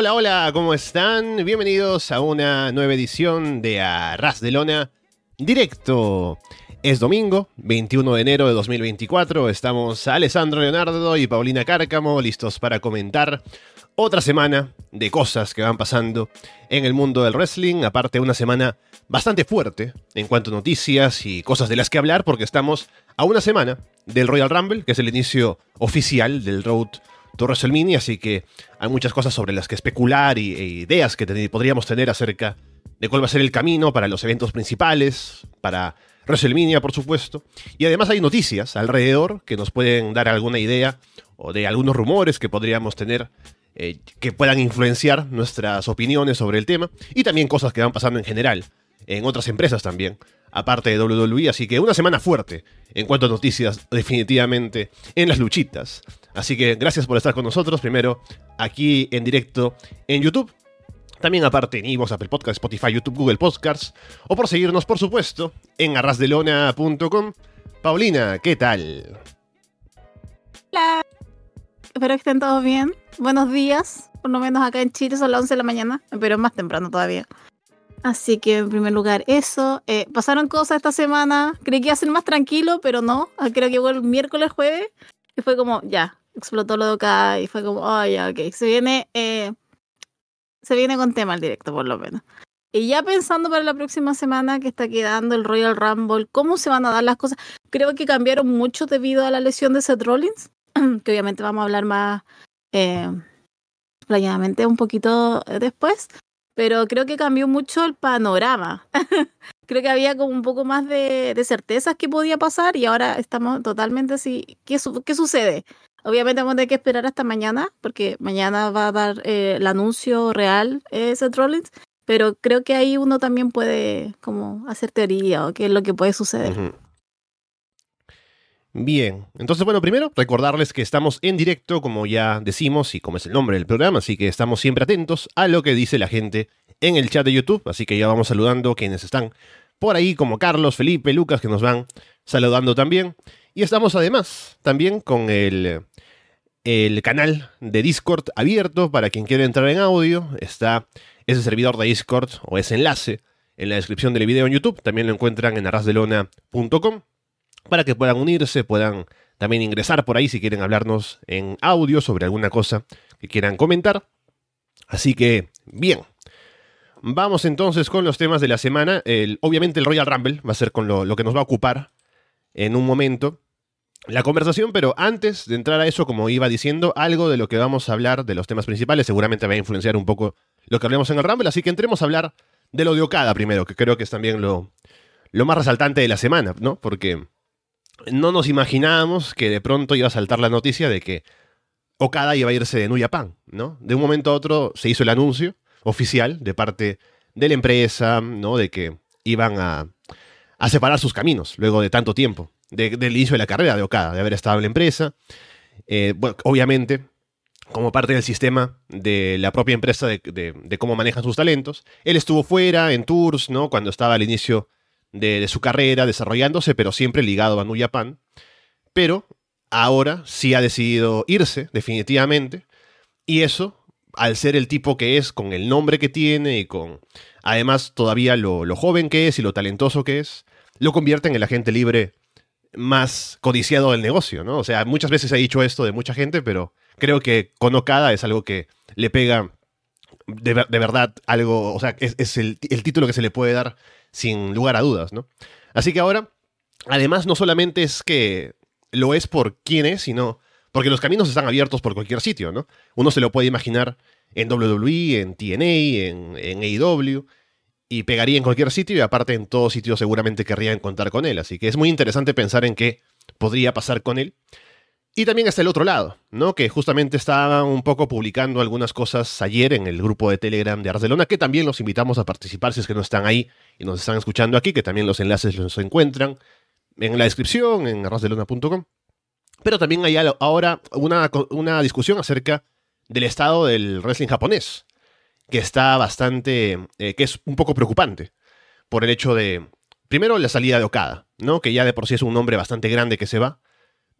Hola, hola, ¿cómo están? Bienvenidos a una nueva edición de Arras de Lona Directo. Es domingo, 21 de enero de 2024. Estamos Alessandro Leonardo y Paulina Cárcamo listos para comentar otra semana de cosas que van pasando en el mundo del wrestling. Aparte, una semana bastante fuerte en cuanto a noticias y cosas de las que hablar, porque estamos a una semana del Royal Rumble, que es el inicio oficial del Road to WrestleMania. Así que hay muchas cosas sobre las que especular y, e ideas que podríamos tener acerca de cuál va a ser el camino para los eventos principales, para WrestleMania, por supuesto. Y además hay noticias alrededor que nos pueden dar alguna idea o de algunos rumores que podríamos tener eh, que puedan influenciar nuestras opiniones sobre el tema. Y también cosas que van pasando en general en otras empresas también, aparte de WWE. Así que una semana fuerte en cuanto a noticias, definitivamente, en las luchitas. Así que gracias por estar con nosotros. Primero, aquí en directo en YouTube también aparte en Evox, Apple Podcast, Spotify, YouTube, Google Podcasts. O por seguirnos, por supuesto, en arrasdelona.com. Paulina, ¿qué tal? Hola. Espero que estén todos bien. Buenos días. Por lo menos acá en Chile son las 11 de la mañana, pero más temprano todavía. Así que en primer lugar eso. Eh, pasaron cosas esta semana. Creí que iba a ser más tranquilo, pero no. Ah, creo que llegó el miércoles, jueves. Y fue como, ya, explotó lo de acá. Y fue como, oh, ya, ok. Se viene eh, se viene con tema el directo, por lo menos. Y ya pensando para la próxima semana que está quedando el Royal Rumble, ¿cómo se van a dar las cosas? Creo que cambiaron mucho debido a la lesión de Seth Rollins, que obviamente vamos a hablar más eh, un poquito después, pero creo que cambió mucho el panorama. creo que había como un poco más de, de, certezas que podía pasar y ahora estamos totalmente así. ¿Qué, qué sucede? Obviamente vamos a tener que esperar hasta mañana, porque mañana va a dar eh, el anuncio real eh, Seth Rollins, pero creo que ahí uno también puede como hacer teoría o qué es lo que puede suceder. Bien, entonces bueno, primero recordarles que estamos en directo, como ya decimos y como es el nombre del programa, así que estamos siempre atentos a lo que dice la gente en el chat de YouTube, así que ya vamos saludando quienes están por ahí, como Carlos, Felipe, Lucas, que nos van saludando también. Y estamos además también con el, el canal de Discord abierto para quien quiera entrar en audio. Está ese servidor de Discord o ese enlace en la descripción del video en YouTube. También lo encuentran en arrasdelona.com para que puedan unirse, puedan también ingresar por ahí si quieren hablarnos en audio sobre alguna cosa que quieran comentar. Así que, bien. Vamos entonces con los temas de la semana. El, obviamente el Royal Rumble va a ser con lo, que nos va a ocupar en un momento la conversación, pero antes de entrar a eso, como iba diciendo, algo de lo que vamos a hablar de los temas principales seguramente va a influenciar un poco lo que hablemos en el Rumble, así que entremos a hablar de lo de Okada primero, que creo que es también lo, lo más resaltante de la semana, ¿no? Porque no nos imaginábamos que de pronto iba a saltar la noticia de que Okada iba a irse de New Japan, ¿no? De un momento a otro se hizo el anuncio oficial de parte de la empresa, ¿no? De que iban a, separar sus caminos luego de tanto tiempo del inicio de la carrera de Okada, de haber estado en la empresa. Eh, obviamente, como parte del sistema de la propia empresa de, cómo manejan sus talentos. Él estuvo fuera en tours, ¿no? Cuando estaba al inicio de, su carrera, desarrollándose, pero siempre ligado a New Japan. Pero ahora sí ha decidido irse, definitivamente. Y eso, al ser el tipo que es, con el nombre que tiene y con, además, todavía lo, joven que es y lo talentoso que es, lo convierte en el agente libre más codiciado del negocio, ¿no? O sea, muchas veces he dicho esto de mucha gente, pero creo que con Okada es algo que le pega de, verdad algo, o sea, es, el, título que se le puede dar sin lugar a dudas, ¿no? Así que ahora, además, no solamente es que lo es por quién es, sino porque los caminos están abiertos por cualquier sitio, ¿no? Uno se lo puede imaginar en WWE, en TNA, en, en AEW, y pegaría en cualquier sitio y aparte en todo sitio seguramente querrían contar con él. Así que es muy interesante pensar en qué podría pasar con él. Y también está el otro lado, ¿no? Que justamente estaba un poco publicando algunas cosas ayer en el grupo de Telegram de Barcelona, que también los invitamos a participar si es que no están ahí y nos están escuchando aquí, que también los enlaces los encuentran en la descripción, en arrasdelona.com. Pero también hay ahora una, una discusión acerca del estado del wrestling japonés que está bastante, eh, que es un poco preocupante por el hecho de, primero, la salida de Okada, ¿no? Que ya de por sí es un nombre bastante grande que se va,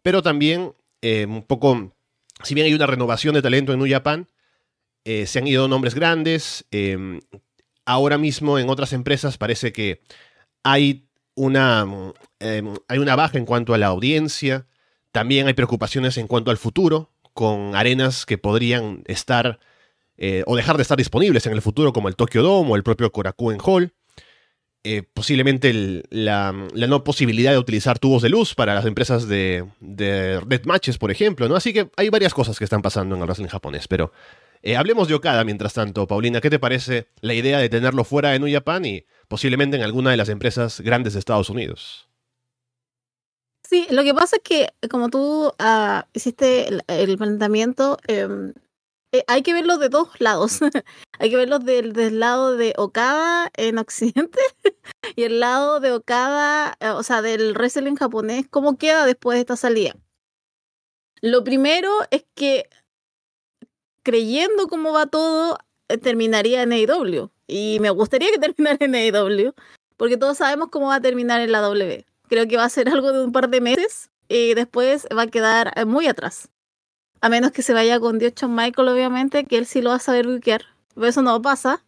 pero también eh, un poco, si bien hay una renovación de talento en New Japan, eh, se han ido nombres grandes. em, ahora mismo en otras empresas parece que hay una, em, hay una baja en cuanto a la audiencia. También hay preocupaciones en cuanto al futuro, con arenas que podrían estar eh, o dejar de estar disponibles en el futuro, como el Tokyo Dome o el propio Korakuen Hall. Eh, posiblemente la, la no posibilidad de utilizar tubos de luz para las empresas de, de Red Matches, por ejemplo, ¿no? Así que hay varias cosas que están pasando en el wrestling japonés, pero eh, hablemos de Okada mientras tanto. Paulina, ¿qué te parece la idea de tenerlo fuera de New Japan y posiblemente en alguna de las empresas grandes de Estados Unidos? Sí, lo que pasa es que como tú ah, hiciste el, el planteamiento, em, eh, hay que verlo de dos lados. hay que verlo del, del lado de Okada en Occidente y el lado de Okada, eh, o sea, del wrestling japonés, cómo queda después de esta salida. Lo primero es que creyendo cómo va todo, eh, terminaría en AEW. Y me gustaría que terminara en AEW, porque todos sabemos cómo va a terminar en la W. Creo que va a ser algo de un par de meses y después va a quedar muy atrás. A menos que se vaya con Dios Shawn Michael, obviamente, que él sí lo va a saber buquear. Pero eso no pasa.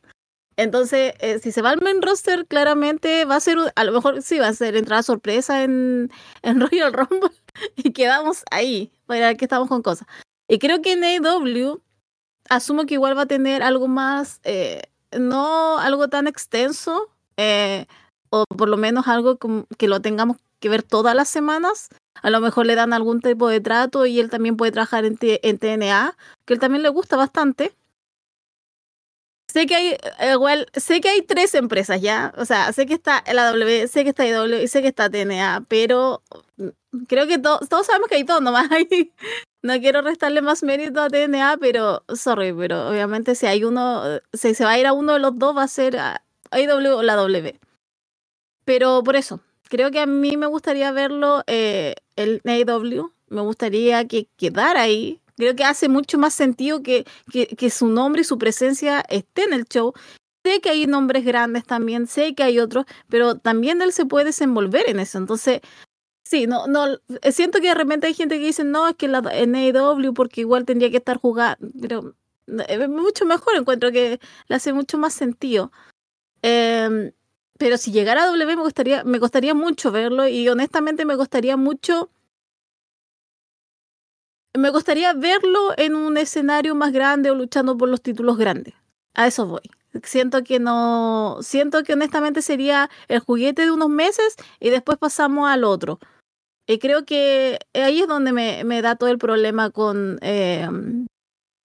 Entonces, eh, si se va al main roster, claramente va a ser, a lo mejor sí, va a ser entrada sorpresa en, en Royal Rumble y quedamos ahí, para que estamos con cosas. Y creo que en AEW, asumo que igual va a tener algo más, eh, no algo tan extenso, eh, o por lo menos algo que lo tengamos que ver todas las semanas. A lo mejor le dan algún tipo de trato y él también puede trabajar en, TNA, que él también le gusta bastante. Sé que hay, eh, igual, sé que hay tres empresas ya, o sea, sé que está la W, sé que está IW y sé que está TNA, pero mm, creo que to- todos sabemos que hay todo nomás. Hay, no quiero restarle más mérito a TNA, pero sorry, pero obviamente si hay uno, si se va a ir a uno de los dos va a ser a IW o la W. Pero por eso, creo que a mí me gustaría verlo eh, el AEW, me gustaría que quedara ahí. Creo que hace mucho más sentido que, que, su nombre y su presencia esté en el show. Sé que hay nombres grandes también, sé que hay otros, pero también él se puede desenvolver en eso. Entonces, sí, no, no, eh, siento que de repente hay gente que dice, no, es que la, en AEW porque igual tendría que estar jugando, pero eh, es mucho mejor, encuentro que le hace mucho más sentido. Em, pero si llegara a W me gustaría, me costaría mucho verlo y honestamente me costaría mucho. Me gustaría verlo en un escenario más grande o luchando por los títulos grandes. A eso voy. Siento que no. Siento que honestamente sería el juguete de unos meses y después pasamos al otro. Y creo que ahí es donde me, me da todo el problema con, eh,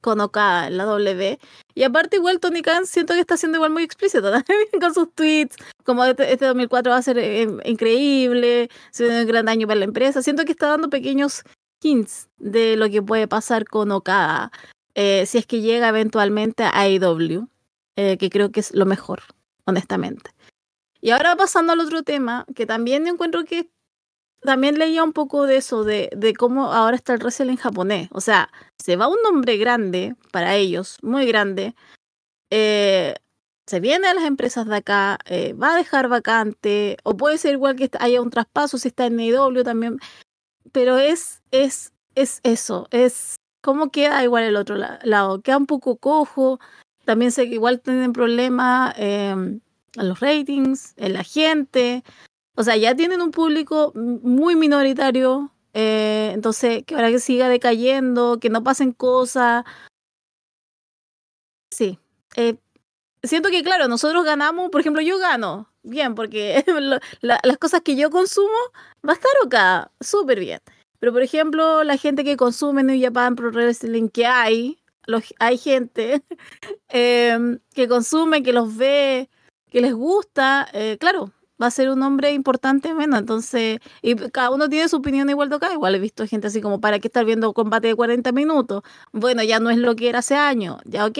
con Okada en la W. Y aparte, igual Tony Khan siento que está siendo igual muy explícito también con sus tweets. Como este, este 2004 va a ser eh, increíble, se un gran año para la empresa. Siento que está dando pequeños hints de lo que puede pasar con Okada eh, si es que llega eventualmente a AEW, eh, que creo que es lo mejor, honestamente. Y ahora pasando al otro tema, que también encuentro que también leía un poco de eso, de, de cómo ahora está el wrestling japonés. O sea, se va un nombre grande para ellos, muy grande. Eh, se viene a las empresas de acá, eh, va a dejar vacante, o puede ser igual que haya un traspaso si está en AEW también. Pero es, es, es eso, es cómo queda igual el otro la- lado. Queda un poco cojo. También sé que igual tienen problemas eh, en los ratings, en la gente. O sea, ya tienen un público muy minoritario. eh, entonces, que ahora que siga decayendo, que no pasen cosas. Sí. eh, siento que, claro, nosotros ganamos, por ejemplo, yo gano. Bien, porque las cosas que yo consumo va a estar acá, súper bien. Pero, por ejemplo, la gente que consume New Japan Pro Wrestling, que hay, hay gente eh, que consume, que los ve, que les gusta, eh, claro, va a ser un hombre importante menos. Entonces, y cada uno tiene su opinión igual de acá. Igual he visto gente así como, ¿para qué estar viendo combate de 40 minutos? Bueno, ya no es lo que era hace años, ya ok.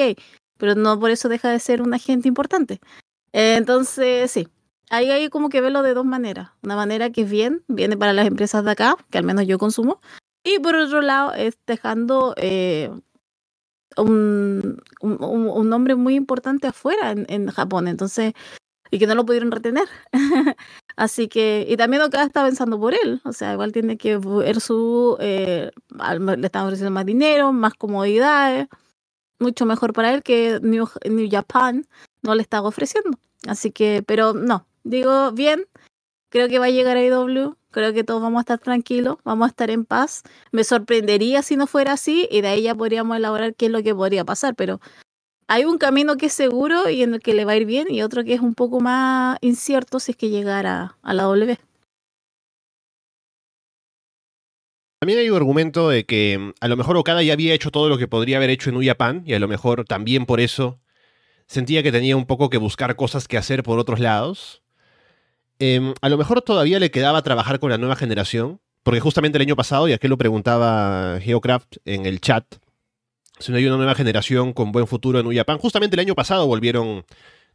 Pero no por eso deja de ser un agente importante. Entonces, sí. Ahí hay como que verlo de dos maneras. Una manera que es bien, viene para las empresas de acá, que al menos yo consumo. Y por otro lado, es dejando eh, un, un- un nombre muy importante afuera en, en Japón. Entonces, y que no lo pudieron retener. Así que, y también acá está pensando por él. O sea, igual tiene que ver su. eh, le están ofreciendo más dinero, más comodidades. mucho mejor para él que New, Japan no le está ofreciendo. Así que, pero no, digo bien, creo que va a llegar a IW, creo que todos vamos a estar tranquilos, vamos a estar en paz. Me sorprendería si no fuera así y de ahí ya podríamos elaborar qué es lo que podría pasar, pero hay un camino que es seguro y en el que le va a ir bien y otro que es un poco más incierto si es que llegara a la W. También hay un argumento de que mm, a lo mejor Okada ya había hecho todo lo que podría haber hecho en Uyapan y a lo mejor también por eso sentía que tenía un poco que buscar cosas que hacer por otros lados. Em, a lo mejor todavía le quedaba trabajar con la nueva generación, porque justamente el año pasado, y aquí lo preguntaba Geocraft en el chat, si no hay una nueva generación con buen futuro en Uyapan, justamente el año pasado volvieron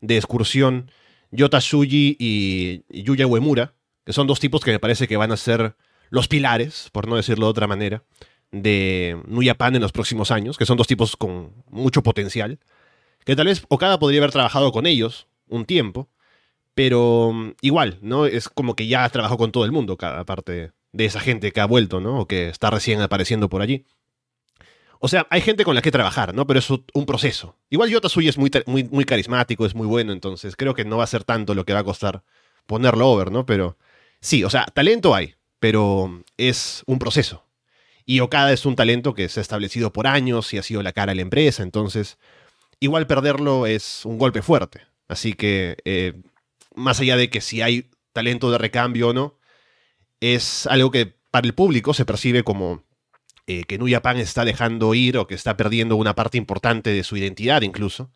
de excursión Yota Shuji y Yuya Uemura, que son dos tipos que me parece que van a ser los pilares, por no decirlo de otra manera, de Nuyapan en los próximos años, que son dos tipos con mucho potencial, que tal vez Okada podría haber trabajado con ellos un tiempo, pero mm, igual, ¿no? Es como que ya trabajó con todo el mundo, cada parte de esa gente que ha vuelto, ¿no? O que está recién apareciendo por allí. O sea, hay gente con la que trabajar, ¿no? Pero es un proceso. Igual Yota Suy es muy, muy, muy carismático, es muy bueno, entonces creo que no va a ser tanto lo que va a costar ponerlo over, ¿no? Pero sí, o sea, talento hay pero es un proceso. Y Okada es un talento que se ha establecido por años y ha sido la cara de la empresa, entonces igual perderlo es un golpe fuerte. Así que, eh, más allá de que si hay talento de recambio o no, es algo que para el público se percibe como eh, que Nuya Pan está dejando ir o que está perdiendo una parte importante de su identidad incluso,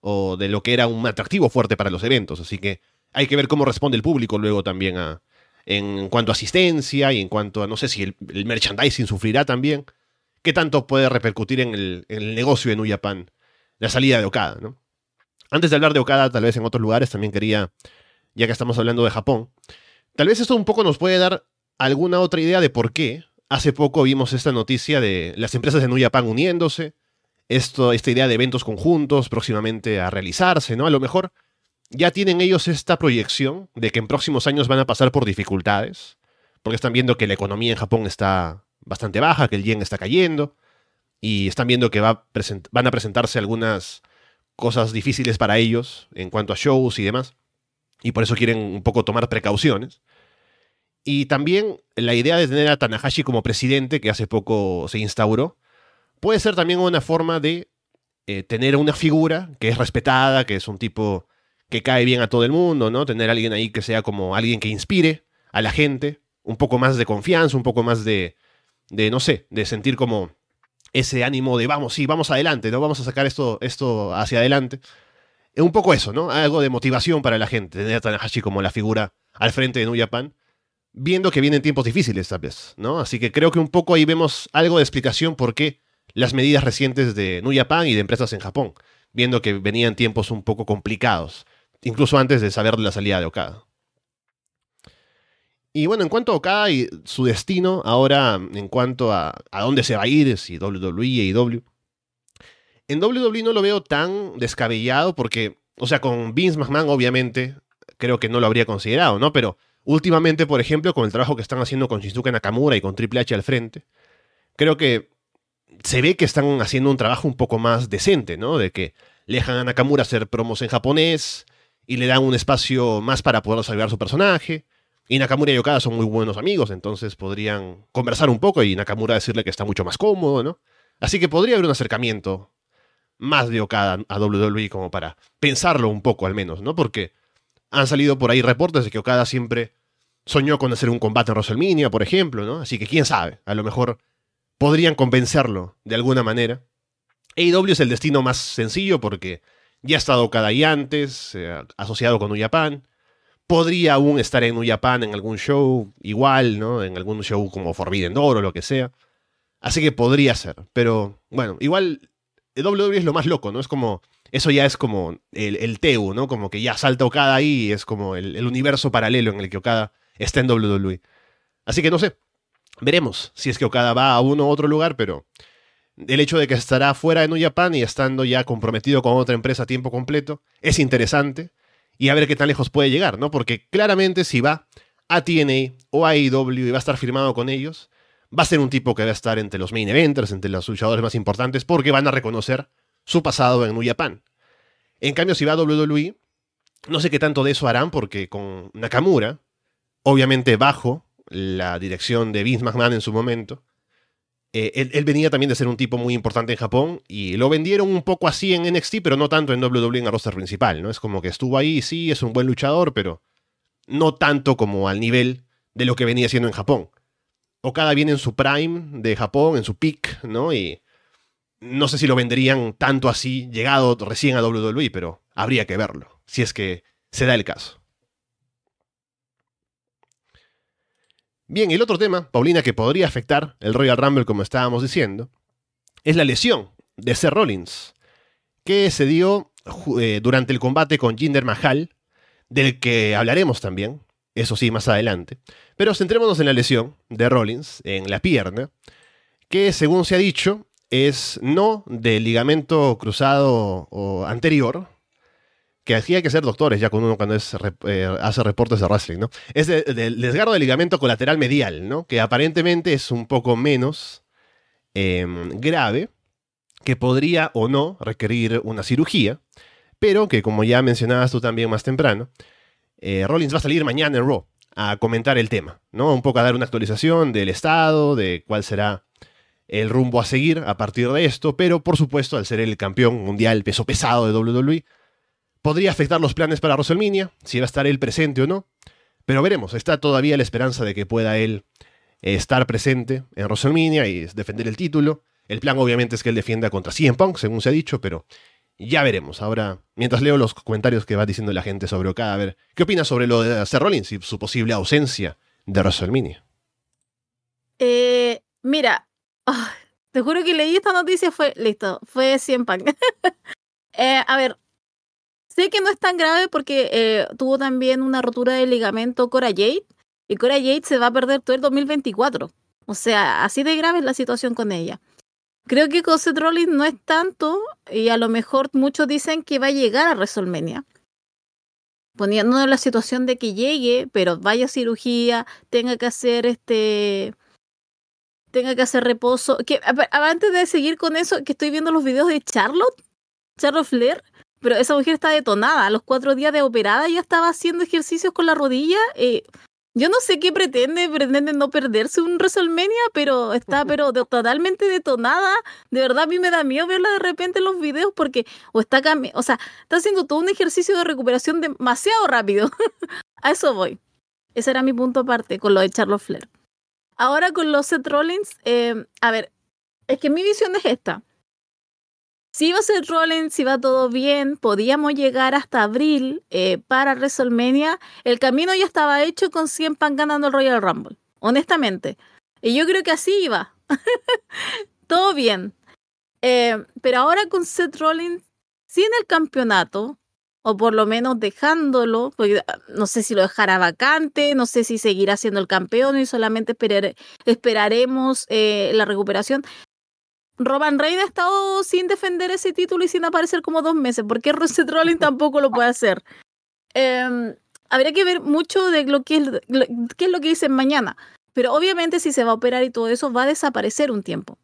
o de lo que era un atractivo fuerte para los eventos. Así que hay que ver cómo responde el público luego también a, en cuanto a asistencia y en cuanto a, no sé si el, merchandising sufrirá también. ¿Qué tanto puede repercutir en el, negocio de Nuyapan la salida de Okada? ¿no? Antes de hablar de Okada, tal vez en otros lugares, también quería, ya que estamos hablando de Japón, tal vez esto un poco nos puede dar alguna otra idea de por qué hace poco vimos esta noticia de las empresas de Nuyapan uniéndose, esto, esta idea de eventos conjuntos próximamente a realizarse, ¿no? A lo mejor ya tienen ellos esta proyección de que en próximos años van a pasar por dificultades, porque están viendo que la economía en Japón está bastante baja, que el yen está cayendo, y están viendo que va van a presentarse algunas cosas difíciles para ellos en cuanto a shows y demás, y por eso quieren un poco tomar precauciones. Y también la idea de tener a Tanahashi como presidente, que hace poco se instauró, puede ser también una forma de eh, tener una figura que es respetada, que es un tipo que cae bien a todo el mundo, ¿no? Tener alguien ahí que sea como alguien que inspire a la gente, un poco más de confianza, un poco más de, de no sé, de sentir como ese ánimo de vamos, sí, vamos adelante, ¿no? Vamos a sacar esto, esto hacia adelante. Es un poco eso, ¿no? Algo de motivación para la gente, tener a Tanahashi como la figura al frente de New Japan, viendo que vienen tiempos difíciles tal vez, ¿no? Así que creo que un poco ahí vemos algo de explicación por qué las medidas recientes de New Japan y de empresas en Japón, viendo que venían tiempos un poco complicados incluso antes de saber la salida de Okada. Y bueno, en cuanto a Okada y su destino, ahora en cuanto a, a dónde se va a ir, si WWE e IW. En WWE no lo veo tan descabellado porque, o sea, con Vince McMahon obviamente creo que no lo habría considerado, ¿no? Pero últimamente, por ejemplo, con el trabajo que están haciendo con Shinsuke Nakamura y con Triple H al frente, creo que se ve que están haciendo un trabajo un poco más decente, ¿no? De que dejan a Nakamura hacer promos en japonés, y le dan un espacio más para poder salvar su personaje. Y Nakamura y Okada son muy buenos amigos, entonces podrían conversar un poco y Nakamura decirle que está mucho más cómodo, ¿no? Así que podría haber un acercamiento más de Okada a WWE como para pensarlo un poco al menos, ¿no? Porque han salido por ahí reportes de que Okada siempre soñó con hacer un combate en WrestleMania, por ejemplo, ¿no? Así que quién sabe, a lo mejor podrían convencerlo de alguna manera. AEW es el destino más sencillo porque ya ha estado cada ahí antes, asociado con Uyapan. Podría aún estar en Uyapan en algún show igual, ¿no? En algún show como Forbidden Door o lo que sea. Así que podría ser. Pero bueno, igual WWE es lo más loco, ¿no? Es como. Eso ya es como el, el TEU, ¿no? Como que ya salta Okada ahí y es como el, el universo paralelo en el que Okada está en WWE. Así que no sé. Veremos si es que Okada va a uno u otro lugar, pero el hecho de que estará fuera de New Japan y estando ya comprometido con otra empresa a tiempo completo es interesante y a ver qué tan lejos puede llegar, ¿no? Porque claramente si va a TNA o a AEW y va a estar firmado con ellos, va a ser un tipo que va a estar entre los main eventers, entre los luchadores más importantes, porque van a reconocer su pasado en New Japan. En cambio, si va a WWE, no sé qué tanto de eso harán porque con Nakamura, obviamente bajo la dirección de Vince McMahon en su momento, eh, él, venía también de ser un tipo muy importante en Japón y lo vendieron un poco así en NXT, pero no tanto en WWE en el roster principal, ¿no? Es como que estuvo ahí, sí, es un buen luchador, pero no tanto como al nivel de lo que venía siendo en Japón. Okada viene en su prime de Japón, en su peak, ¿no? Y no sé si lo venderían tanto así, llegado recién a WWE, pero habría que verlo, si es que se da el caso. Bien, el otro tema, Paulina, que podría afectar el Royal Rumble, como estábamos diciendo, es la lesión de Seth Rollins, que se dio eh, durante el combate con Jinder Mahal, del que hablaremos también, eso sí, más adelante. Pero centrémonos en la lesión de Rollins, en la pierna, que según se ha dicho, es no del ligamento cruzado anterior, que aquí hay que ser doctores ya con uno cuando eh, hace reportes de wrestling, ¿no? Es del desgarro del ligamento colateral medial, ¿no? Que aparentemente es un poco menos em, grave, que podría o no requerir una cirugía, pero que como ya mencionabas tú también más temprano, eh, Rollins va a salir mañana en Raw a comentar el tema, ¿no? Un poco a dar una actualización del estado, de cuál será el rumbo a seguir a partir de esto, pero por supuesto, al ser el campeón mundial peso pesado de WWE, podría afectar los planes para WrestleMania, si va a estar él presente o no. Pero veremos, está todavía la esperanza de que pueda él eh, estar presente en WrestleMania y defender el título. El plan obviamente es que él defienda contra CM Punk, según se ha dicho, pero ya veremos. Ahora, mientras leo los comentarios que va diciendo la gente sobre Okada, a ver, ¿qué opinas sobre lo de Seth Rollins y su posible ausencia de WrestleMania? Eh, mira, te juro que leí esta noticia, fue, listo, fue 100 pan. Eh, a ver, sé que no es tan grave porque eh, tuvo también una rotura de ligamento Cora Jade y Cora Jade se va a perder todo el 2024. O sea, así de grave es la situación con ella. Creo que con Rollins no es tanto y a lo mejor muchos dicen que va a llegar a WrestleMania. Poniendo en la situación de que llegue, pero vaya a cirugía, tenga que hacer este tenga que hacer reposo. Que, antes de seguir con eso, que estoy viendo los videos de Charlotte, Charlotte Flair, pero esa mujer está detonada. A los cuatro días de operada ya estaba haciendo ejercicios con la rodilla. Eh, yo no sé qué pretende, pretende no perderse un WrestleMania, pero está pero totalmente detonada. De verdad a mí me da miedo verla de repente en los videos porque o está o sea, está haciendo todo un ejercicio de recuperación demasiado rápido. a eso voy. Ese era mi punto aparte con lo de Charlotte Flair. Ahora con los Seth Rollins, eh, a ver, es que mi visión es esta. Si va Seth Rollins, si va todo bien, podíamos llegar hasta abril eh, para WrestleMania. El camino ya estaba hecho con 100 Pan ganando el Royal Rumble, honestamente. Y yo creo que así iba. todo bien. Eh, pero ahora con Seth Rollins, sin el campeonato, o por lo menos dejándolo, porque ah, no sé si lo dejará vacante, no sé si seguirá siendo el campeón y solamente esperaremos eh, la recuperación. Roman Reigns ha estado sin defender ese título y sin aparecer como dos meses. ¿Por qué Seth Rollins tampoco lo puede hacer? Em, habría que ver mucho de lo que es, qué es lo que dicen mañana. Pero obviamente si se va a operar y todo eso, va a desaparecer un tiempo.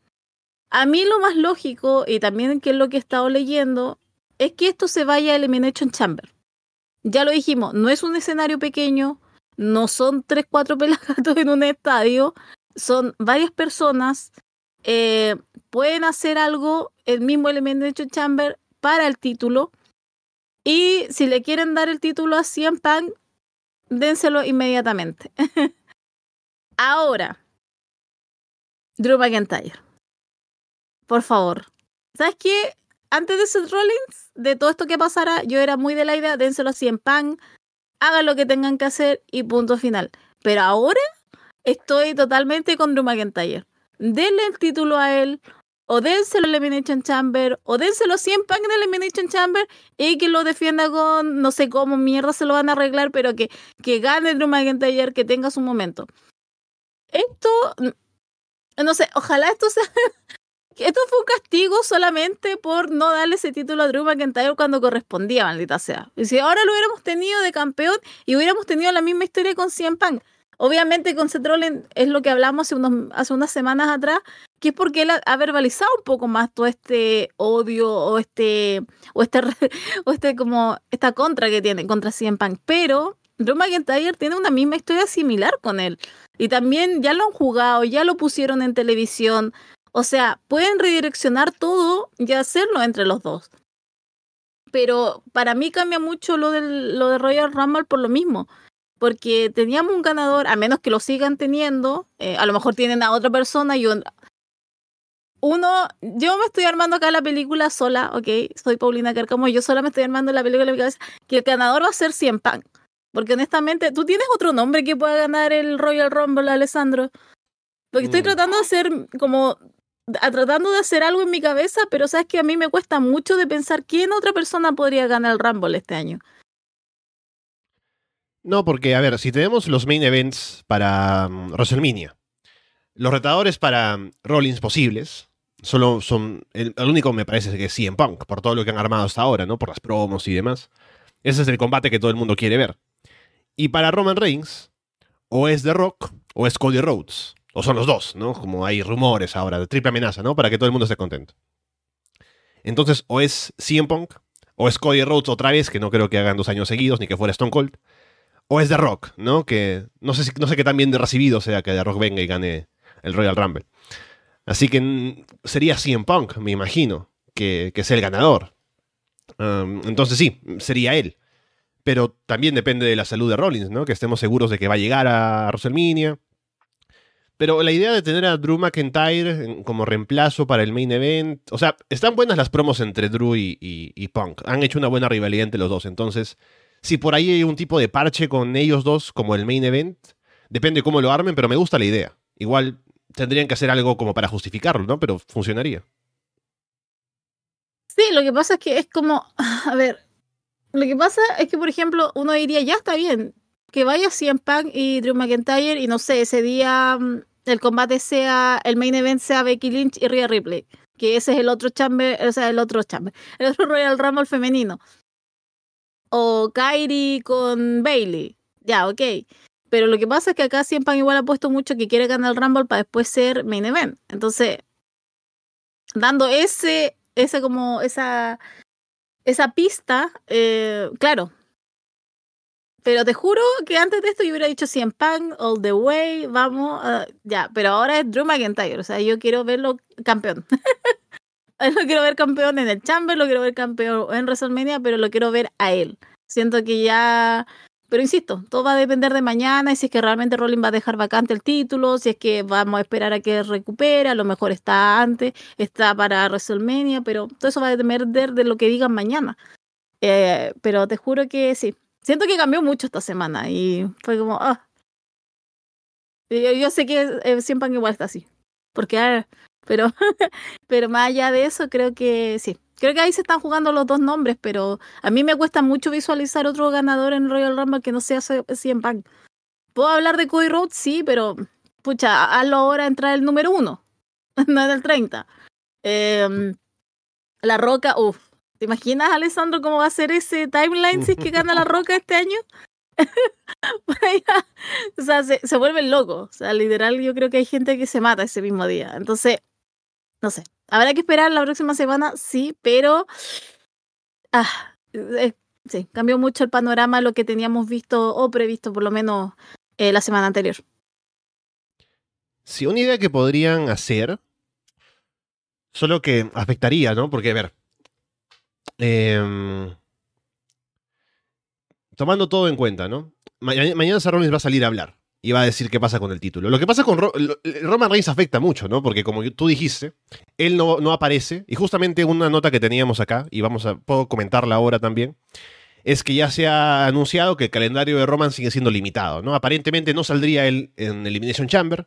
A mí lo más lógico, y también que es lo que he estado leyendo, es que esto se vaya a Elimination Chamber. Ya lo dijimos, no es un escenario pequeño, no son tres, cuatro pelagatos en un estadio, son varias personas. Eh, pueden hacer algo, el mismo Elimination Chamber, para el título. Y si le quieren dar el título a CM Punk, dénselo inmediatamente. Ahora, Drew McIntyre. Por favor. ¿Sabes qué? Antes de Seth Rollins, de todo esto que pasara, yo era muy de la idea, dénselo así en pan, hagan lo que tengan que hacer y punto final. Pero ahora estoy totalmente con Drew McIntyre. Denle el título a él, o dénselo al Elimination Chamber, o dénselo 100 pan en el Elimination Chamber y que lo defienda con no sé cómo mierda se lo van a arreglar, pero que, que gane Drew McIntyre, que tenga su momento. Esto, no sé, ojalá esto sea esto fue un castigo solamente por no darle ese título a Drew McIntyre cuando correspondía, maldita sea. Y si ahora lo hubiéramos tenido de campeón y hubiéramos tenido la misma historia con CM Punk. Obviamente con Seth Rollins es lo que hablamos hace, unos, hace unas semanas atrás, que es porque él ha, verbalizado un poco más todo este odio o este, o este, o este como, esta contra que tiene contra CM Punk. Pero Drew McIntyre tiene una misma historia similar con él. Y también ya lo han jugado, ya lo pusieron en televisión. O sea, pueden redireccionar todo y hacerlo entre los dos. Pero para mí cambia mucho lo, del, lo de Royal Rumble por lo mismo. Porque teníamos un ganador, a menos que lo sigan teniendo, eh, a lo mejor tienen a otra persona y uno, yo me estoy armando acá la película sola, ok, soy Paulina Carcamo, yo sola me estoy armando la película en mi cabeza, que el ganador va a ser Cien Punk. Porque honestamente, ¿tú tienes otro nombre que pueda ganar el Royal Rumble, Alessandro? Porque estoy mm. tratando de hacer como tratando de hacer algo en mi cabeza, pero sabes que a mí me cuesta mucho de pensar quién otra persona podría ganar el Rumble este año. No, porque, a ver, si tenemos los main events para um, WrestleMania, los retadores para um, Rollins posibles, solo son. El, único me parece que es CM Punk, por todo lo que han armado hasta ahora, ¿no? Por las promos y demás. Ese es el combate que todo el mundo quiere ver. Y para Roman Reigns, o es The Rock o es Cody Rhodes. O son los dos, ¿no? Como hay rumores ahora de triple amenaza, ¿no? Para que todo el mundo esté contento. Entonces, o es CM Punk, o es Cody Rhodes otra vez, que no creo que hagan dos años seguidos, ni que fuera Stone Cold. O es The Rock, ¿no? Que no sé, no sé qué tan bien de recibido sea que The Rock venga y gane el Royal Rumble. Así que sería CM Punk, me imagino, que, que sea el ganador. Entonces sí, sería él pero también depende de la salud de Rollins, ¿no? Que estemos seguros de que va a llegar a WrestleMania. Pero la idea de tener a Drew McIntyre como reemplazo para el main event, o sea, están buenas las promos entre Drew y, Punk. Han hecho una buena rivalidad entre los dos. Entonces, si por ahí hay un tipo de parche con ellos dos como el main event, depende cómo lo armen, pero me gusta la idea. Igual tendrían que hacer algo como para justificarlo, ¿no? Pero funcionaría. Sí, lo que pasa es que es como, a ver, lo que pasa es que, por ejemplo, uno diría, ya está bien, que vaya CM Punk y Drew McIntyre y no sé, ese día mm, el combate sea, el main event sea Becky Lynch y Rhea Ripley, que ese es el otro chamber, o sea, el otro chamber, el otro Royal Rumble femenino. O Kairi con Bailey, ya, ok. Pero lo que pasa es que acá Punk igual ha puesto mucho que quiere ganar el Rumble para después ser main event. Entonces, dando ese, ese como, esa esa pista, eh, claro. Pero te juro que antes de esto yo hubiera dicho 100 Punk, All the Way, vamos, ya, pero ahora es Drew McIntyre, o sea, yo quiero verlo campeón. lo quiero ver campeón en el Chamber, lo quiero ver campeón en WrestleMania, pero lo quiero ver a él. Siento que ya pero insisto, todo va a depender de mañana y si es que realmente Rollins va a dejar vacante el título, si es que vamos a esperar a que recupere, a lo mejor está antes, está para WrestleMania, pero todo eso va a depender de lo que digan mañana. Eh, pero te juro que sí. Siento que cambió mucho esta semana y fue como, ah. Yo, sé que eh, siempre igual está así. Porque, ah, pero, pero más allá de eso, creo que sí. Creo que ahí se están jugando los dos nombres, pero a mí me cuesta mucho visualizar otro ganador en Royal Rumble que no sea CM Punk. Puedo hablar de Cody Rhodes, sí, pero pucha, hazlo ahora entrar el número uno, no en el 30. Em, la Roca, uff. ¿Te imaginas, Alessandro, cómo va a ser ese timeline si es que gana la Roca este año? o sea, se, se vuelven locos. O sea, literal, yo creo que hay gente que se mata ese mismo día. Entonces, no sé. Habrá que esperar la próxima semana, sí, pero. Ah, eh, sí, cambió mucho el panorama lo que teníamos visto o previsto, por lo menos eh, la semana anterior. Sí, una idea que podrían hacer, solo que afectaría, ¿no? Porque, a ver. Em, tomando todo en cuenta, ¿no? mañana Rollins va a salir a hablar y va a decir qué pasa con el título. Lo que pasa con Roman Reigns afecta mucho, ¿no? Porque como tú dijiste, él no, no aparece. Y justamente una nota que teníamos acá, y vamos a, puedo comentarla ahora también, es que ya se ha anunciado que el calendario de Roman sigue siendo limitado, ¿no? Aparentemente no saldría él en Elimination Chamber,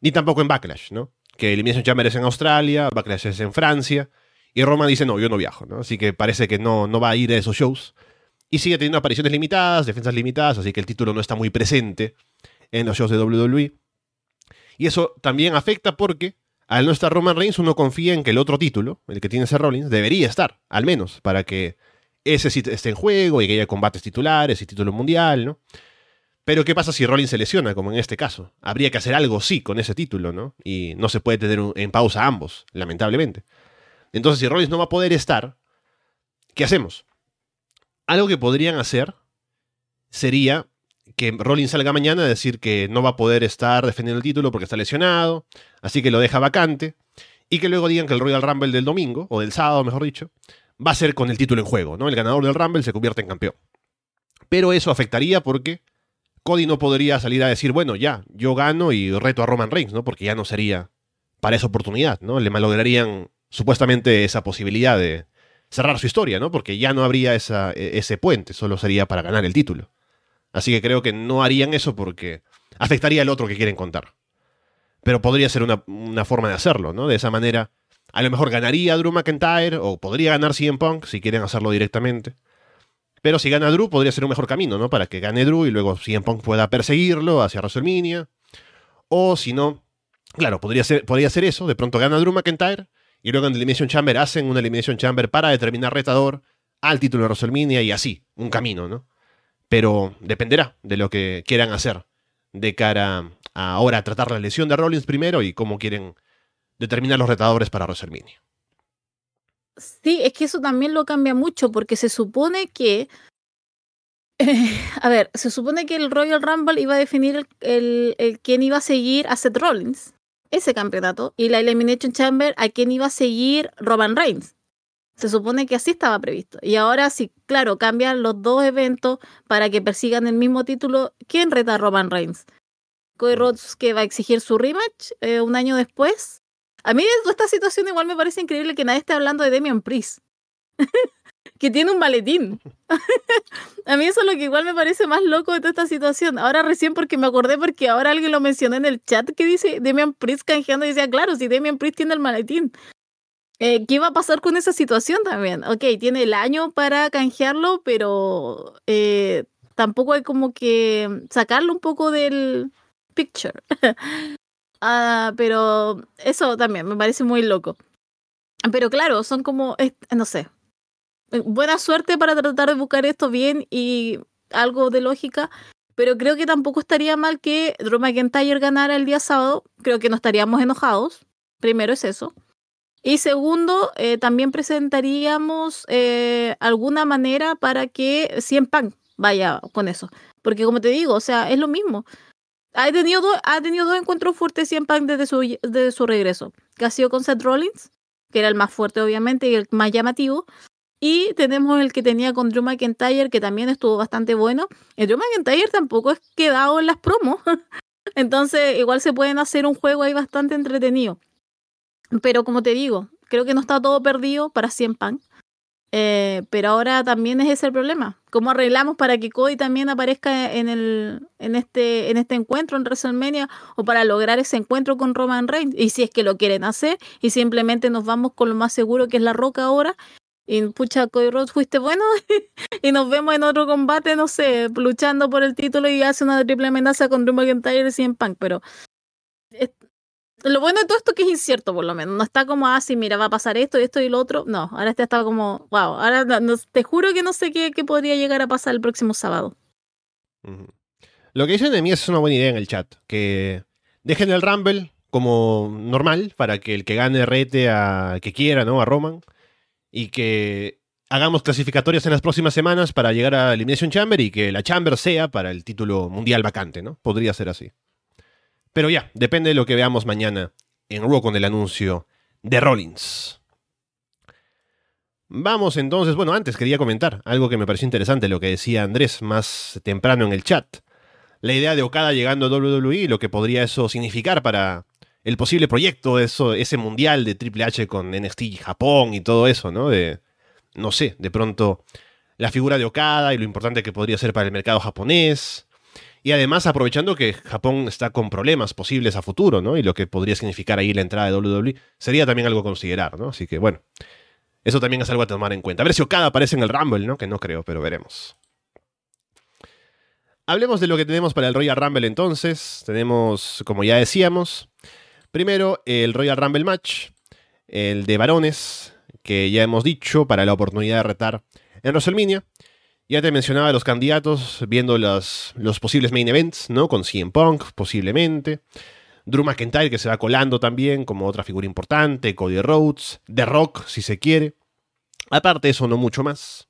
ni tampoco en Backlash, ¿no? Que Elimination Chamber es en Australia, Backlash es en Francia, y Roman dice, no, yo no viajo, ¿no? Así que parece que no, no va a ir a esos shows. Y sigue teniendo apariciones limitadas, defensas limitadas, así que el título no está muy presente en los shows de WWE. Y eso también afecta porque al no estar Roman Reigns uno confía en que el otro título, el que tiene ese Rollins, debería estar, al menos, para que ese sí esté en juego y que haya combates titulares y título mundial, ¿no? Pero ¿qué pasa si Rollins se lesiona, como en este caso? Habría que hacer algo, sí, con ese título, ¿no? Y no se puede tener en pausa ambos, lamentablemente. Entonces, si Rollins no va a poder estar, ¿qué hacemos? Algo que podrían hacer sería que Rollins salga mañana a decir que no va a poder estar defendiendo el título porque está lesionado, así que lo deja vacante, y que luego digan que el Royal Rumble del domingo, o del sábado, mejor dicho, va a ser con el título en juego, ¿no? El ganador del Rumble se convierte en campeón. Pero eso afectaría porque Cody no podría salir a decir, bueno, ya, yo gano y reto a Roman Reigns, ¿no? Porque ya no sería para esa oportunidad, ¿no? Le malograrían supuestamente esa posibilidad de cerrar su historia, ¿no? Porque ya no habría e, ese puente, solo sería para ganar el título. Así que creo que no harían eso porque afectaría al otro que quieren contar. Pero podría ser una, una forma de hacerlo, ¿no? De esa manera, a lo mejor ganaría Drew McIntyre o podría ganar CM Punk si quieren hacerlo directamente. Pero si gana Drew, podría ser un mejor camino, ¿no? Para que gane Drew y luego CM Punk pueda perseguirlo hacia WrestleMania. O si no, claro, podría ser, podría ser eso. De pronto gana Drew McIntyre y luego en Elimination Chamber hacen una Elimination Chamber para determinar retador al título de WrestleMania y así, un camino, ¿no? Pero dependerá de lo que quieran hacer de cara a ahora tratar la lesión de Rollins primero y cómo quieren determinar los retadores para WrestleMania. Sí, es que eso también lo cambia mucho porque se supone que... a ver, se supone que el Royal Rumble iba a definir el, el quién iba a seguir a Seth Rollins, ese campeonato, y la Elimination Chamber a quién iba a seguir Roman Reigns. Se supone que así estaba previsto. Y ahora sí, claro, cambian los dos eventos para que persigan el mismo título. ¿Quién reta a Roman Reigns? Cody Rhodes que va a exigir su rematch eh, un año después. A mí esta situación igual me parece increíble que nadie esté hablando de Damian Priest. que tiene un maletín. a mí eso es lo que igual me parece más loco de toda esta situación. Ahora recién porque me acordé porque ahora alguien lo mencionó en el chat que dice Damian Priest canjeando y decía, claro, si Damian Priest tiene el maletín. Eh, ¿Qué iba a pasar con esa situación también? Ok, tiene el año para canjearlo, pero eh, tampoco hay como que sacarlo un poco del picture. Ah, pero eso también me parece muy loco. Pero claro, son como, no sé, buena suerte para tratar de buscar esto bien y algo de lógica. Pero creo que tampoco estaría mal que Drew McIntyre ganara el día sábado. Creo que no estaríamos enojados. Primero es eso. Y segundo, eh, también presentaríamos eh, alguna manera para que CM Punk vaya con eso. Porque como te digo, o sea, es lo mismo. Ha tenido, do- ha tenido dos encuentros fuertes CM Punk desde su, desde su regreso. Que ha sido con Seth Rollins, que era el más fuerte obviamente y el más llamativo. Y tenemos el que tenía con Drew McIntyre, que también estuvo bastante bueno. El Drew McIntyre tampoco es quedado en las promos. Entonces, igual se pueden hacer un juego ahí bastante entretenido. Pero como te digo, creo que no está todo perdido para CM Punk. Eh, pero ahora también es ese el problema. ¿Cómo arreglamos para que Cody también aparezca en, el, en, este, en este encuentro en WrestleMania o para lograr ese encuentro con Roman Reigns? Y si es que lo quieren hacer y simplemente nos vamos con lo más seguro que es la roca ahora. Y pucha, Rhodes, fuiste bueno y nos vemos en otro combate, no sé, luchando por el título y hace una triple amenaza con Drew McIntyre y CM Punk. Pero lo bueno de todo esto es que es incierto, por lo menos. No está como, ah, sí, mira, va a pasar esto, esto y lo otro. No, ahora este está como, wow, ahora no- te juro que no sé qué, qué podría llegar a pasar el próximo sábado. Lo que dicen de mí es una buena idea en el chat. Que dejen el Rumble como normal para que el que gane rete a que quiera, ¿no? A Roman. Y que hagamos clasificatorias en las próximas semanas para llegar a Elimination Chamber y que la Chamber sea para el título mundial vacante, ¿no? Podría ser así. Pero ya, depende de lo que veamos mañana en Raw con el anuncio de Rollins. Vamos entonces, bueno, antes quería comentar algo que me pareció interesante, lo que decía Andrés más temprano en el chat. La idea de Okada llegando a WWE lo que podría eso significar para el posible proyecto, eso, ese mundial de Triple H con NXT y Japón y todo eso, ¿no? De, no sé, de pronto la figura de Okada y lo importante que podría ser para el mercado japonés. Y además aprovechando que Japón está con problemas posibles a futuro, ¿no? Y lo que podría significar ahí la entrada de WWE sería también algo a considerar, ¿no? Así que bueno, eso también es algo a tomar en cuenta. A ver si Okada aparece en el Rumble, ¿no? Que no creo, pero veremos. Hablemos de lo que tenemos para el Royal Rumble entonces. Tenemos, como ya decíamos, primero el Royal Rumble Match, el de varones, que ya hemos dicho, para la oportunidad de retar en WrestleMania. Ya te mencionaba los candidatos, viendo los, los posibles main events, ¿no? Con CM Punk, posiblemente. Drew McIntyre, que se va colando también como otra figura importante. Cody Rhodes. The Rock, si se quiere. Aparte eso, no mucho más.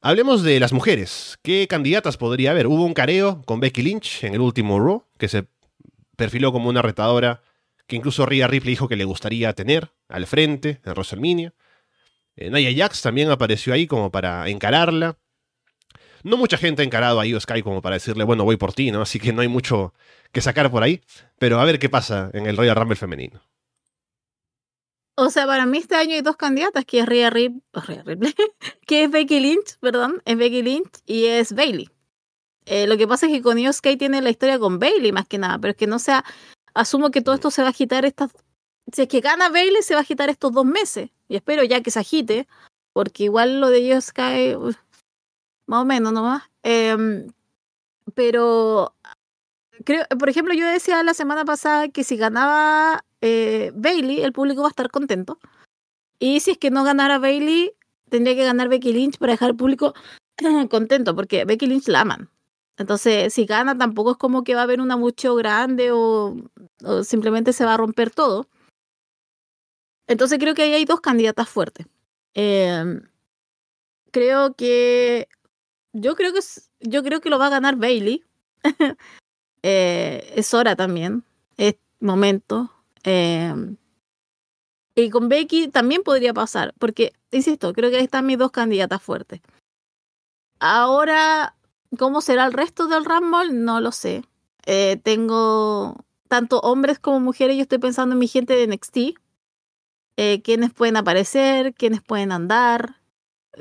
Hablemos de las mujeres. ¿Qué candidatas podría haber? Hubo un careo con Becky Lynch en el último Raw, que se perfiló como una retadora que incluso Rhea Ripley dijo que le gustaría tener al frente en WrestleMania. Eh, Nia Jax también apareció ahí como para encararla. No mucha gente ha encarado a Io Sky como para decirle, bueno, voy por ti, ¿no? Así que no hay mucho que sacar por ahí. Pero a ver qué pasa en el Royal Rumble femenino. O sea, para mí este año hay dos candidatas, que es Rhea Ripley, que es Becky Lynch, perdón, es Becky Lynch y es Bailey. Eh, lo que pasa es que con Io Sky tiene la historia con Bailey más que nada, pero es que no sea, asumo que todo esto se va a agitar estas, si es que gana Bailey se va a agitar estos dos meses y espero ya que se agite, porque igual lo de Io Sky más o menos nomás. Eh, pero creo, por ejemplo, yo decía la semana pasada que si ganaba eh, Bailey, el público va a estar contento. Y si es que no ganara Bailey, tendría que ganar Becky Lynch para dejar al público contento, porque Becky Lynch la aman. Entonces, si gana, tampoco es como que va a haber una mucho grande o, simplemente se va a romper todo. Entonces, creo que ahí hay dos candidatas fuertes. Eh, creo que yo creo que yo creo que lo va a ganar Bailey. eh, es hora también, es momento. Eh, y con Becky también podría pasar, porque, insisto, creo que ahí están mis dos candidatas fuertes. Ahora, ¿cómo será el resto del Rumble? No lo sé. Eh, tengo tanto hombres como mujeres, yo estoy pensando en mi gente de NXT. Eh, quiénes pueden aparecer, quiénes pueden andar,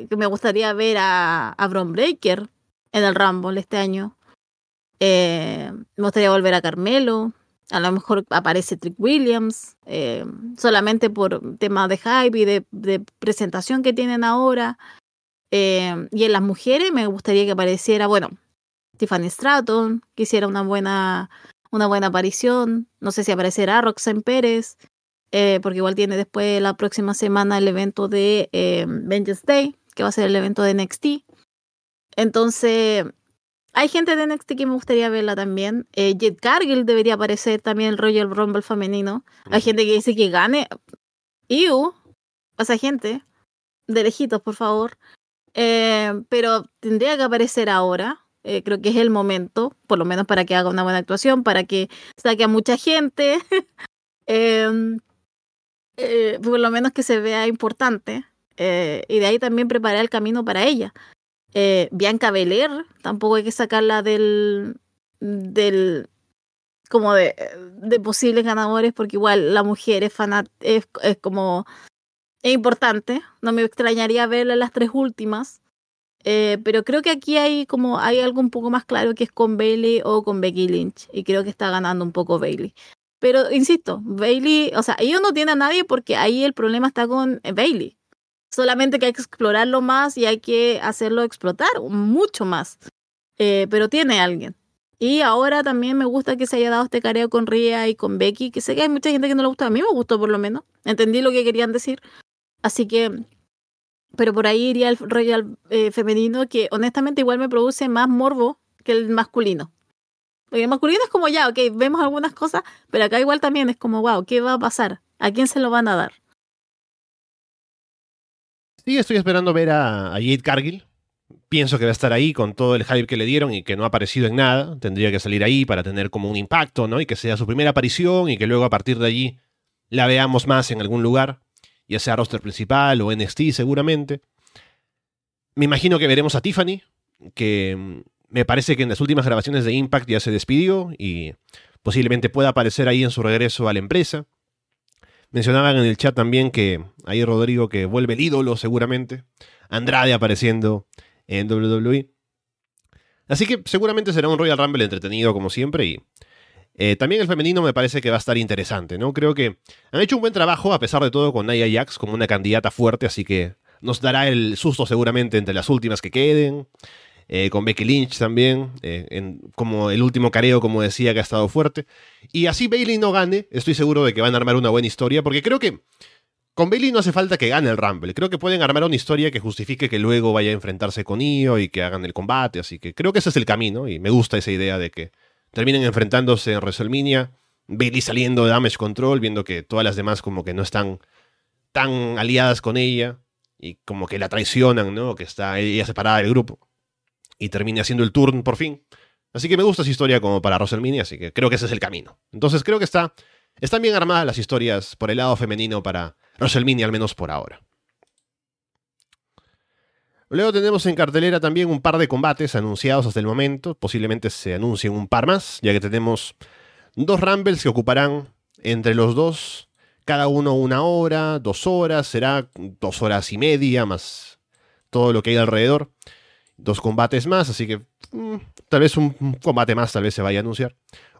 que me gustaría ver a, a Bron en el Rumble este año. Eh, me gustaría volver a Carmelo. A lo mejor aparece Trick Williams, eh, solamente por temas de hype y de, de presentación que tienen ahora. Eh, y en las mujeres me gustaría que apareciera, bueno, Tiffany Stratton, que hiciera una buena, una buena aparición. No sé si aparecerá Roxanne Pérez, eh, porque igual tiene después la próxima semana el evento de eh, Vengeance Day, que va a ser el evento de NXT. Entonces, hay gente de NXT que me gustaría verla también. Eh, Jet Cargill debería aparecer también el Royal Rumble femenino. Hay gente que dice que gane. Iu, esa gente, de lejitos, por favor. Eh, pero tendría que aparecer ahora. Eh, creo que es el momento, por lo menos para que haga una buena actuación, para que saque a mucha gente. eh, eh, por lo menos que se vea importante. Eh, y de ahí también preparar el camino para ella. Bianca Belair, tampoco hay que sacarla del, del como de, de posibles ganadores, porque igual la mujer es, fanat es, es como es importante. No me extrañaría verla las tres últimas. Eh, pero creo que aquí hay como hay algo un poco más claro que es con Bailey o con Becky Lynch. Y creo que está ganando un poco Bailey. Pero insisto, Bailey, o sea, ellos no tienen a nadie porque ahí el problema está con Bailey. Solamente que hay que explorarlo más y hay que hacerlo explotar mucho más. Eh, pero tiene alguien. Y ahora también me gusta que se haya dado este careo con Ria y con Becky, que sé que hay mucha gente que no le gusta. A mí me gustó por lo menos. Entendí lo que querían decir. Así que, pero por ahí iría el Royal eh, femenino, que honestamente igual me produce más morbo que el masculino. Porque el masculino es como ya, ok, vemos algunas cosas, pero acá igual también es como, wow, ¿qué va a pasar? ¿A quién se lo van a dar? Sí, estoy esperando ver a, a Jade Cargill. Pienso que va a estar ahí con todo el hype que le dieron y que no ha aparecido en nada. Tendría que salir ahí para tener como un impacto, ¿no? Y que sea su primera aparición y que luego a partir de allí la veamos más en algún lugar, ya sea roster principal o NXT seguramente. Me imagino que veremos a Tiffany, que mm, me parece que en las últimas grabaciones de Impact ya se despidió y posiblemente pueda aparecer ahí en su regreso a la empresa. Mencionaban en el chat también que ahí Rodrigo que vuelve el ídolo seguramente. Andrade apareciendo en WWE. Así que seguramente será un Royal Rumble entretenido como siempre y eh, también el femenino me parece que va a estar interesante, ¿no? Creo que han hecho un buen trabajo a pesar de todo con Nia Jax como una candidata fuerte, así que nos dará el susto seguramente entre las últimas que queden. Eh, con Becky Lynch también, eh, como el último careo, como decía, que ha estado fuerte. Y así Bailey no gane, estoy seguro de que van a armar una buena historia, porque creo que con Bailey no hace falta que gane el Rumble. Creo que pueden armar una historia que justifique que luego vaya a enfrentarse con Io y que hagan el combate. Así que creo que ese es el camino y me gusta esa idea de que terminen enfrentándose en WrestleMania. Bailey saliendo de Damage Control, viendo que todas las demás como que no están tan aliadas con ella y como que la traicionan, ¿no? Que está ella separada del grupo y termine haciendo el turn por fin. Así que me gusta esa historia como para WrestleMania, así que creo que ese es el camino. Entonces creo que está, están bien armadas las historias por el lado femenino para WrestleMania, al menos por ahora. Luego tenemos en cartelera también un par de combates anunciados hasta el momento. Posiblemente se anuncien un par más, ya que tenemos dos Rumbles que ocuparán entre los dos, cada uno una hora, dos horas, será dos horas y media, más todo lo que hay alrededor. Dos combates más, así que mm, tal vez un combate más, tal vez se vaya a anunciar.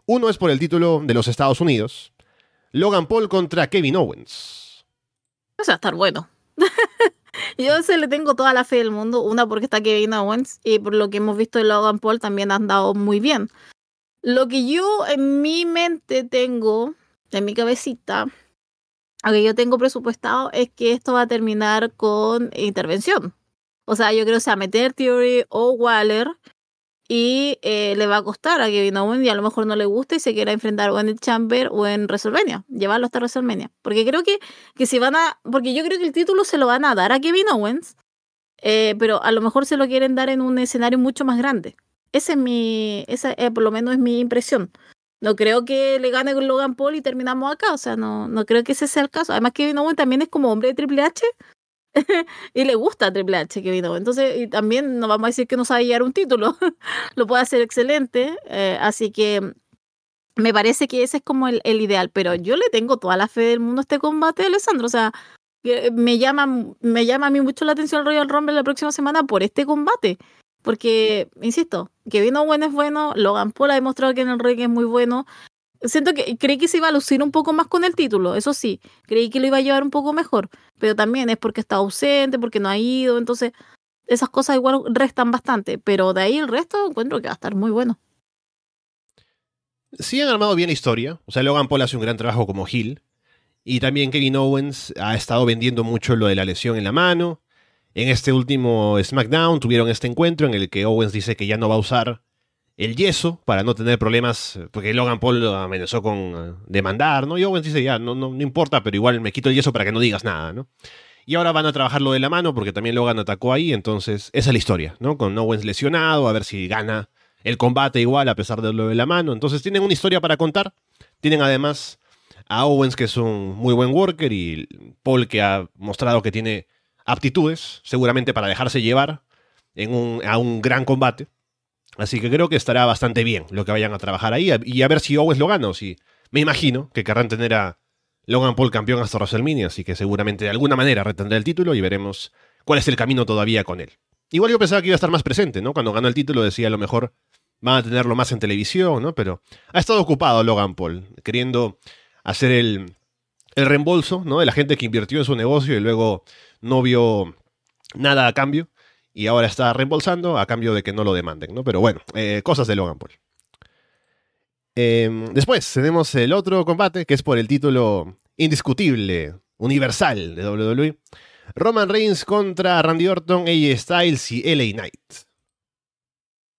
Uno es por el título de los Estados Unidos. Logan Paul contra Kevin Owens. Eso va a estar bueno. Yo se le tengo toda la fe del mundo. Una porque está Kevin Owens y por lo que hemos visto de Logan Paul también han dado muy bien. Lo que yo en mi mente tengo, en mi cabecita, lo que yo tengo presupuestado es que esto va a terminar con intervención. O sea, yo creo que sea meter Theory o Waller y eh, le va a costar a Kevin Owens y a lo mejor no le gusta y se quiera enfrentar o en el Chamber o en WrestleMania, llevarlo hasta WrestleMania. Porque creo que, que si van a, porque yo creo que el título se lo van a dar a Kevin Owens, eh, pero a lo mejor se lo quieren dar en un escenario mucho más grande. Esa es mi, esa eh, por lo menos es mi impresión. No creo que le gane Logan Paul y terminamos acá, o sea, no, no creo que ese sea el caso. Además, Kevin Owens también es como hombre de Triple H, y le gusta Triple H que vino. Entonces, y también no vamos a decir que no sabe llevar un título, lo puede hacer excelente. Eh, así que me parece que ese es como el, el, ideal. Pero yo le tengo toda la fe del mundo a este combate, Alessandro. O sea, me llama, me llama a mí mucho la atención el Royal Rumble la próxima semana por este combate. Porque, insisto, que vino bueno es bueno, Logan Paul ha demostrado que en el ring es muy bueno, siento que creí que se iba a lucir un poco más con el título, eso sí, creí que lo iba a llevar un poco mejor, pero también es porque está ausente, porque no ha ido, entonces esas cosas igual restan bastante, pero de ahí el resto encuentro que va a estar muy bueno. Sí han armado bien la historia, o sea, Logan Paul hace un gran trabajo como Hill, y también Kevin Owens ha estado vendiendo mucho lo de la lesión en la mano. En este último SmackDown tuvieron este encuentro en el que Owens dice que ya no va a usar el yeso para no tener problemas, porque Logan Paul lo amenazó con eh, demandar, ¿no? Y Owens dice, ya, no, no, no, importa, pero igual me quito el yeso para que no digas nada, ¿no? Y ahora van a trabajar lo de la mano, porque también Logan atacó ahí, entonces esa es la historia, ¿no? Con Owens lesionado, a ver si gana el combate igual a pesar de lo de la mano. Entonces tienen una historia para contar. Tienen además a Owens, que es un muy buen worker, y Paul, que ha mostrado que tiene aptitudes, seguramente para dejarse llevar en un, a un gran combate. Así que creo que estará bastante bien lo que vayan a trabajar ahí y a ver si Owens lo gana o si. Me imagino que querrán tener a Logan Paul campeón hasta WrestleMania, así que seguramente de alguna manera retendrá el título y veremos cuál es el camino todavía con él. Igual yo pensaba que iba a estar más presente, ¿no? Cuando ganó el título decía a lo mejor van a tenerlo más en televisión, ¿no? Pero ha estado ocupado Logan Paul, queriendo hacer el, el reembolso, ¿no? De la gente que invirtió en su negocio y luego no vio nada a cambio y ahora está reembolsando a cambio de que no lo demanden, ¿no? Pero bueno, eh, cosas de Logan Paul. Eh, después tenemos el otro combate que es por el título indiscutible, universal de WWE. Roman Reigns contra Randy Orton, AJ Styles y LA Knight.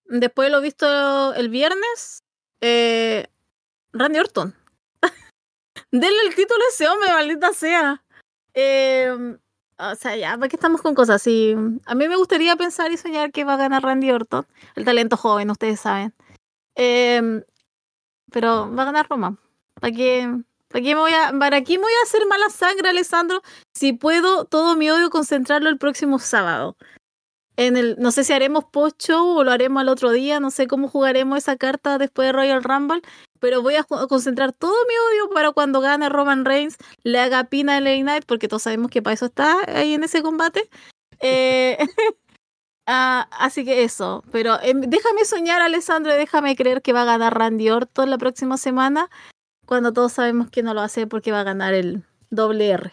Después de lo visto el viernes, eh, Randy Orton. Denle el título a ese hombre, maldita sea. Eh, o sea, ya, ¿para qué estamos con cosas así? A mí me gustaría pensar y soñar que va a ganar Randy Orton, el talento joven, ustedes saben. Eh, pero va a ganar Roma. ¿Para qué, para qué me voy a, para qué me voy a hacer mala sangre, Alessandro? Si puedo todo mi odio concentrarlo el próximo sábado. En el, no sé si haremos post-show o lo haremos al otro día, no sé cómo jugaremos esa carta después de Royal Rumble, pero voy a concentrar todo mi odio para cuando gane Roman Reigns, le haga pina a LA Knight, porque todos sabemos que para eso está ahí en ese combate. Eh, ah, así que eso, pero eh, déjame soñar, Alessandro, déjame creer que va a ganar Randy Orton la próxima semana, cuando todos sabemos que no lo hace porque va a ganar el doble R.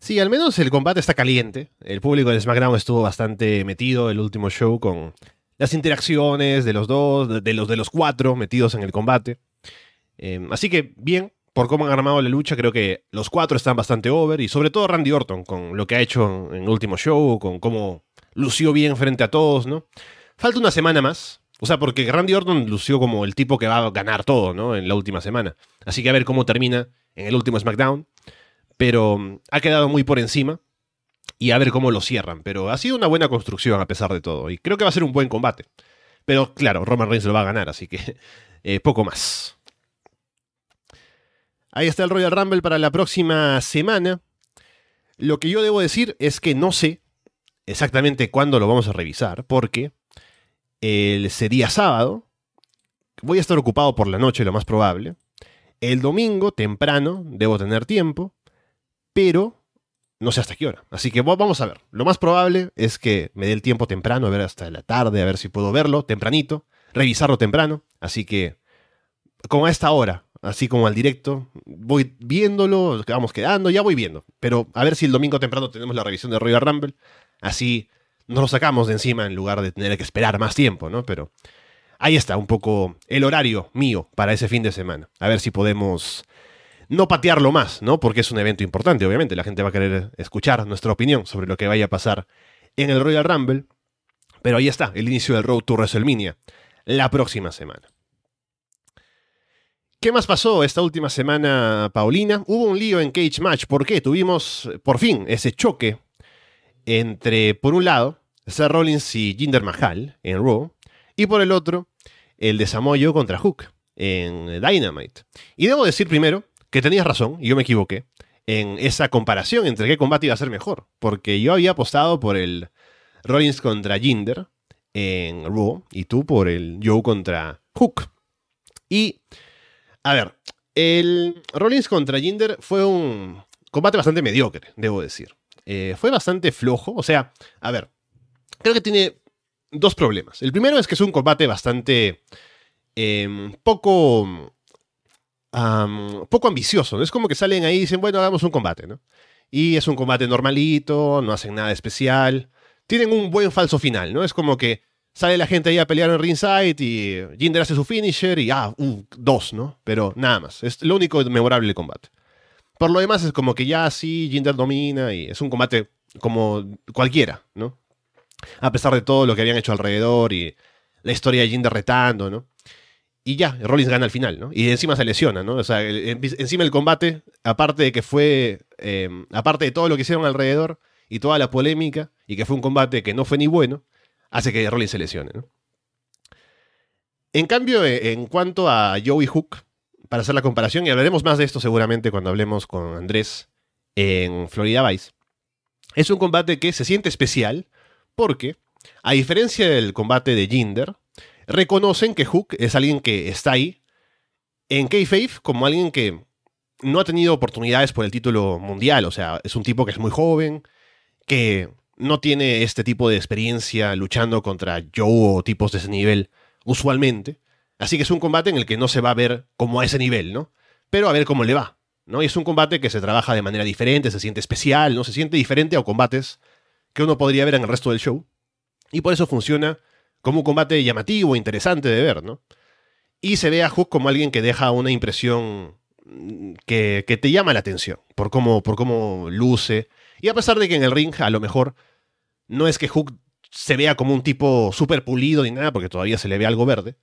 Sí, al menos el combate está caliente. El público de SmackDown estuvo bastante metido el último show con las interacciones de los dos, de los de los cuatro metidos en el combate. Eh, así que bien, por cómo han armado la lucha, creo que los cuatro están bastante over y sobre todo Randy Orton con lo que ha hecho en el último show, con cómo lució bien frente a todos, ¿no? Falta una semana más. O sea, porque Randy Orton lució como el tipo que va a ganar todo, ¿no? En la última semana. Así que a ver cómo termina en el último SmackDown. Pero mm, ha quedado muy por encima. Y a ver cómo lo cierran. Pero ha sido una buena construcción a pesar de todo. Y creo que va a ser un buen combate. Pero claro, Roman Reigns lo va a ganar, así que eh, poco más. Ahí está el Royal Rumble para la próxima semana. Lo que yo debo decir es que no sé exactamente cuándo lo vamos a revisar, porque ese día sábado voy a estar ocupado por la noche, lo más probable. El domingo, temprano, debo tener tiempo, pero no sé hasta qué hora. Así que vamos a ver. Lo más probable es que me dé el tiempo temprano, a ver hasta la tarde, a ver si puedo verlo tempranito, revisarlo temprano. Así que, como a esta hora, así como al directo. Voy viéndolo, vamos quedando, ya voy viendo. Pero a ver si el domingo temprano tenemos la revisión de Royal Rumble. Así nos lo sacamos de encima en lugar de tener que esperar más tiempo, ¿no? Pero ahí está un poco el horario mío para ese fin de semana. A ver si podemos no patearlo más, ¿no? Porque es un evento importante, obviamente. La gente va a querer escuchar nuestra opinión sobre lo que vaya a pasar en el Royal Rumble. Pero ahí está, el inicio del Road to WrestleMania, la próxima semana. ¿Qué más pasó esta última semana, Paulina? Hubo un lío en Cage Match. ¿Por qué? Tuvimos por fin ese choque entre, por un lado, Seth Rollins y Jinder Mahal en Raw, y por el otro, el de Samoyo contra Hook en Dynamite. Y debo decir primero que tenías razón, y yo me equivoqué, en esa comparación entre qué combate iba a ser mejor, porque yo había apostado por el Rollins contra Jinder en Raw, y tú por el Joe contra Hook. Y a ver, el Rollins contra Jinder fue un combate bastante mediocre, debo decir. Eh, fue bastante flojo, o sea, a ver, creo que tiene dos problemas. El primero es que es un combate bastante em, poco, poco ambicioso. Es como que salen ahí y dicen, bueno, hagamos un combate, ¿no? Y es un combate normalito, no hacen nada especial. Tienen un buen falso final, ¿no? Es como que sale la gente ahí a pelear en ringside y Jinder hace su finisher y ah, uh, dos, ¿no? Pero nada más. Es lo único memorable del combate. Por lo demás es como que ya sí, Jinder domina y es un combate como cualquiera, ¿no? A pesar de todo lo que habían hecho alrededor y la historia de Jinder retando, ¿no? Y ya, Rollins gana al final, ¿no? Y encima se lesiona, ¿no? O sea, encima el combate, aparte de que fue, em, aparte de todo lo que hicieron alrededor y toda la polémica, y que fue un combate que no fue ni bueno, hace que Rollins se lesione. En cambio, eh, en cuanto a Joey Hook, para hacer la comparación, y hablaremos más de esto seguramente cuando hablemos con Andrés en Florida Vice, es un combate que se siente especial porque, a diferencia del combate de Jinder, reconocen que Hook es alguien que está ahí en Kayfabe como alguien que no ha tenido oportunidades por el título mundial, o sea, es un tipo que es muy joven, que no tiene este tipo de experiencia luchando contra Joe o tipos de ese nivel usualmente. Así que es un combate en el que no se va a ver como a ese nivel, ¿no? Pero a ver cómo le va, ¿no? Y es un combate que se trabaja de manera diferente, se siente especial, ¿no? Se siente diferente a combates que uno podría ver en el resto del show. Y por eso funciona como un combate llamativo, interesante de ver, ¿no? Y se ve a Hook como alguien que deja una impresión que, que te llama la atención por cómo, por cómo luce. Y a pesar de que en el ring a lo mejor no es que Hook se vea como un tipo súper pulido ni nada, porque todavía se le ve algo verde.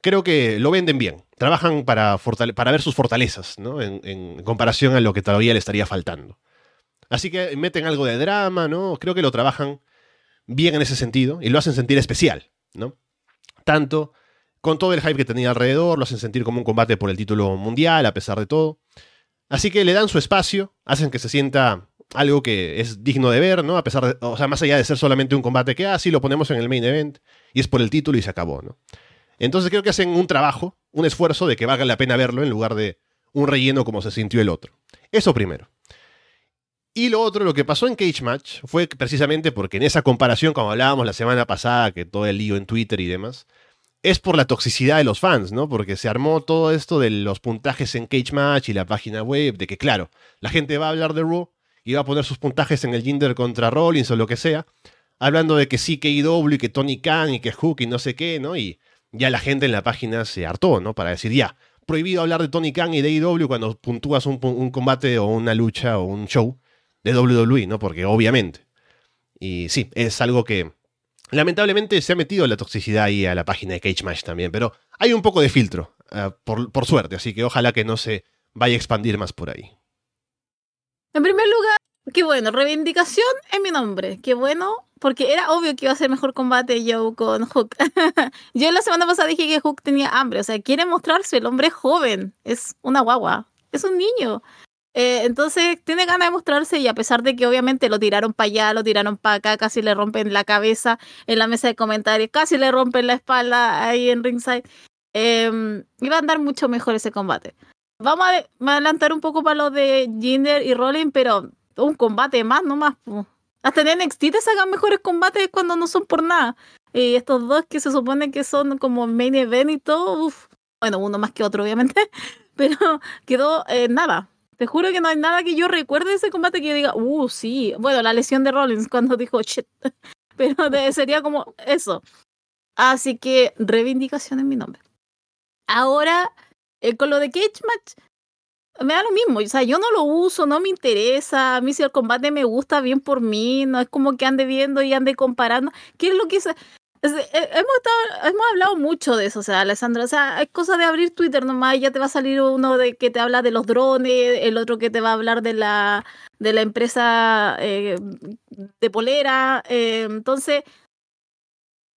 Creo que lo venden bien. Trabajan para, para ver sus fortalezas, ¿no? En, comparación a lo que todavía le estaría faltando. Así que meten algo de drama, ¿no? Creo que lo trabajan bien en ese sentido y lo hacen sentir especial, ¿no? Tanto con todo el hype que tenía alrededor, lo hacen sentir como un combate por el título mundial, a pesar de todo. Así que le dan su espacio, hacen que se sienta algo que es digno de ver, ¿no? A pesar de, o sea, más allá de ser solamente un combate que, ah, lo ponemos en el main event y es por el título y se acabó, ¿no? Entonces creo que hacen un trabajo, un esfuerzo de que valga la pena verlo en lugar de un relleno como se sintió el otro. Eso primero. Y lo otro, lo que pasó en Cage Match fue precisamente porque en esa comparación, como hablábamos la semana pasada, que todo el lío en Twitter y demás, es por la toxicidad de los fans, ¿no? Porque se armó todo esto de los puntajes en Cage Match y la página web, de que claro, la gente va a hablar de Raw iba a poner sus puntajes en el Jinder contra Rollins o lo que sea, hablando de que sí, que IW y que Tony Khan y que Hook y no sé qué, ¿no? Y ya la gente en la página se hartó, ¿no? Para decir, ya, prohibido hablar de Tony Khan y de AEW cuando puntúas un, un combate o una lucha o un show de WWE, ¿no? Porque obviamente. Y sí, es algo que lamentablemente se ha metido la toxicidad ahí a la página de Cage Match también, pero hay un poco de filtro, uh, por, por suerte, así que ojalá que no se vaya a expandir más por ahí. En primer lugar, qué bueno, reivindicación en mi nombre. Qué bueno, porque era obvio que iba a ser mejor combate Joe con Hook. Yo la semana pasada dije que Hook tenía hambre, o sea, quiere mostrarse, el hombre es joven, es una guagua, es un niño. Eh, entonces tiene ganas de mostrarse y a pesar de que obviamente lo tiraron para allá, lo tiraron para acá, casi le rompen la cabeza en la mesa de comentarios, casi le rompen la espalda ahí en ringside, eh, iba a andar mucho mejor ese combate. Vamos a, adelantar un poco para lo de Jinder y Rollin, pero un combate más nomás. Hasta en NXT te sacan mejores combates cuando no son por nada. Y estos dos que se supone que son como main event y todo, bueno, uno más que otro obviamente, pero quedó eh, nada. Te juro que no hay nada que yo recuerde de ese combate que yo diga, uh, sí. Bueno, la lesión de Rollins cuando dijo shit. Pero sería como eso. Así que reivindicación en mi nombre. Ahora, eh, con lo de Cage Match, me da lo mismo. O sea, yo no lo uso, no me interesa. A mí si el combate me gusta, bien por mí. No es como que ande viendo y ande comparando. ¿Qué es lo que es? hemos, estado, hemos hablado mucho de eso, o sea, Alessandra, o sea, es cosa de abrir Twitter nomás, ya te va a salir uno de que te habla de los drones, el otro que te va a hablar de la, de la empresa eh, de polera, eh, entonces,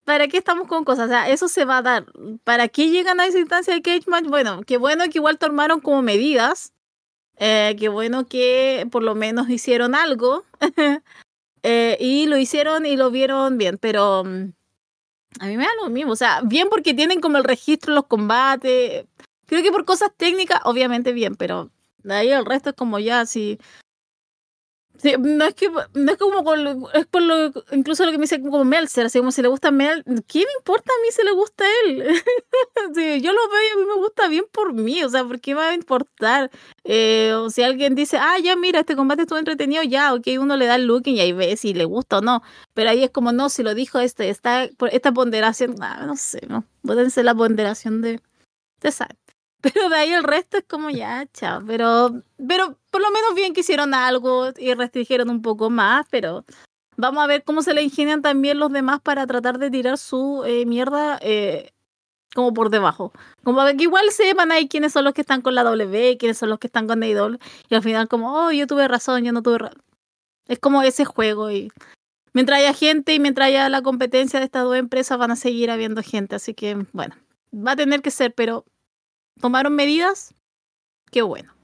¿para qué estamos con cosas? O sea, eso se va a dar. ¿Para qué llegan a esa instancia de cage match? Bueno, qué bueno que igual tomaron como medidas, eh, qué bueno que por lo menos hicieron algo, y lo hicieron y lo vieron bien, pero... A mí me da lo mismo, o sea, bien porque tienen como el registro los combates. Creo que por cosas técnicas, obviamente bien, pero de ahí el resto es como ya, si Sí, no es que no es como es por lo incluso lo que me dice como Melzer, así como si le gusta Mel, ¿qué me importa a mí si le gusta a él? sí, yo lo veo y a mí me gusta bien por mí, o sea, ¿por qué me va a importar? Eh, o si alguien dice, ah, ya mira, este combate estuvo entretenido, ya, ok, uno le da el looking y ahí ve si le gusta o no, pero ahí es como, no, si lo dijo este, está, esta ponderación, ah, no sé, no, pueden ser la ponderación de, de pero de ahí el resto es como ya, chao. Pero, pero por lo menos bien que hicieron algo y restringieron un poco más, pero vamos a ver cómo se le ingenian también los demás para tratar de tirar su eh, mierda eh, como por debajo. Como que igual sepan ahí quiénes son los que están con la W, quiénes son los que están con AEW. Y al final como, oh, yo tuve razón, yo no tuve razón. Es como ese juego y mientras haya gente y mientras haya la competencia de estas dos empresas van a seguir habiendo gente. Así que, bueno, va a tener que ser, pero tomaron medidas, qué bueno.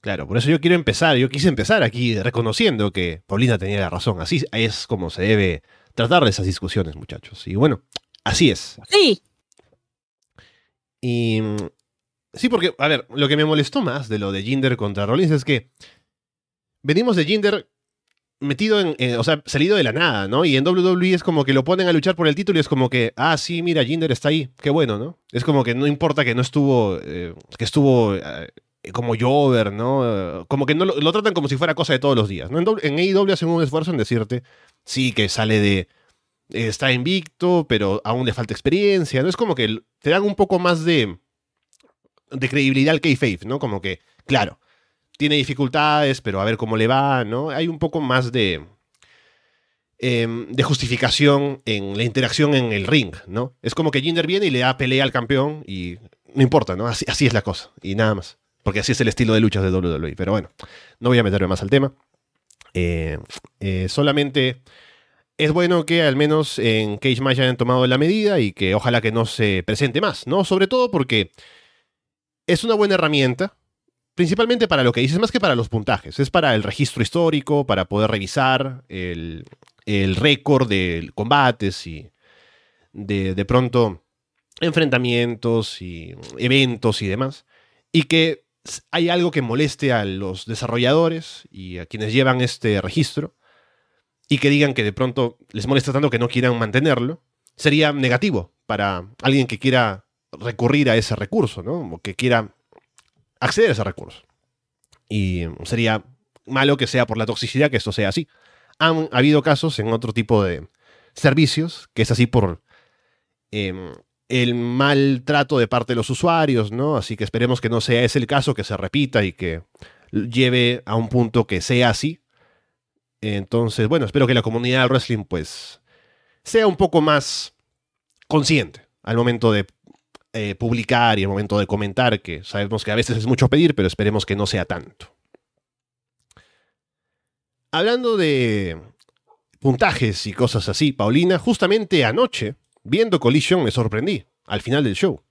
Claro, por eso yo quiero empezar, yo quise empezar aquí reconociendo que Paulina tenía la razón. Así es como se debe tratar de esas discusiones, muchachos. Y bueno, así es. Sí. Y sí, porque, a ver, lo que me molestó más de lo de Jinder contra Rollins es que venimos de Jinder metido en, o sea, salido de la nada, ¿no? Y en WWE es como que lo ponen a luchar por el título y es como que, ah, sí, mira, Jinder está ahí, qué bueno, ¿no? Es como que no importa que no estuvo, eh, que estuvo eh, como Jover, ¿no? Como que no lo, tratan como si fuera cosa de todos los días, ¿no? En, en AEW hacen un esfuerzo en decirte, sí, que sale de, está invicto, pero aún le falta experiencia, ¿no? Es como que te dan un poco más de, de credibilidad al K-Faith, ¿no? Como que, claro, tiene dificultades, pero a ver cómo le va, ¿no? Hay un poco más de, em, de justificación en la interacción en el ring, ¿no? Es como que Jinder viene y le da pelea al campeón y no importa, ¿no? Así, así es la cosa y nada más. Porque así es el estilo de luchas de WWE. Pero bueno, no voy a meterme más al tema. Eh, eh, solamente es bueno que al menos en Cage Match hayan tomado la medida y que ojalá que no se presente más, ¿no? Sobre todo porque es una buena herramienta principalmente para lo que dices, más que para los puntajes, es para el registro histórico, para poder revisar el, récord de combates y de, de pronto enfrentamientos y eventos y demás, y que hay algo que moleste a los desarrolladores y a quienes llevan este registro, y que digan que de pronto les molesta tanto que no quieran mantenerlo, sería negativo para alguien que quiera recurrir a ese recurso, ¿no? O que quiera acceder a ese recurso. Y sería malo que sea por la toxicidad que esto sea así. Han habido casos en otro tipo de servicios que es así por em, el maltrato de parte de los usuarios, ¿no? Así que esperemos que no sea ese el caso, que se repita y que lleve a un punto que sea así. Entonces, bueno, espero que la comunidad del wrestling pues sea un poco más consciente al momento de eh, publicar y al momento de comentar, que sabemos que a veces es mucho pedir, pero esperemos que no sea tanto. Hablando de puntajes y cosas así, Paulina, justamente anoche, viendo Collision, me sorprendí al final del show.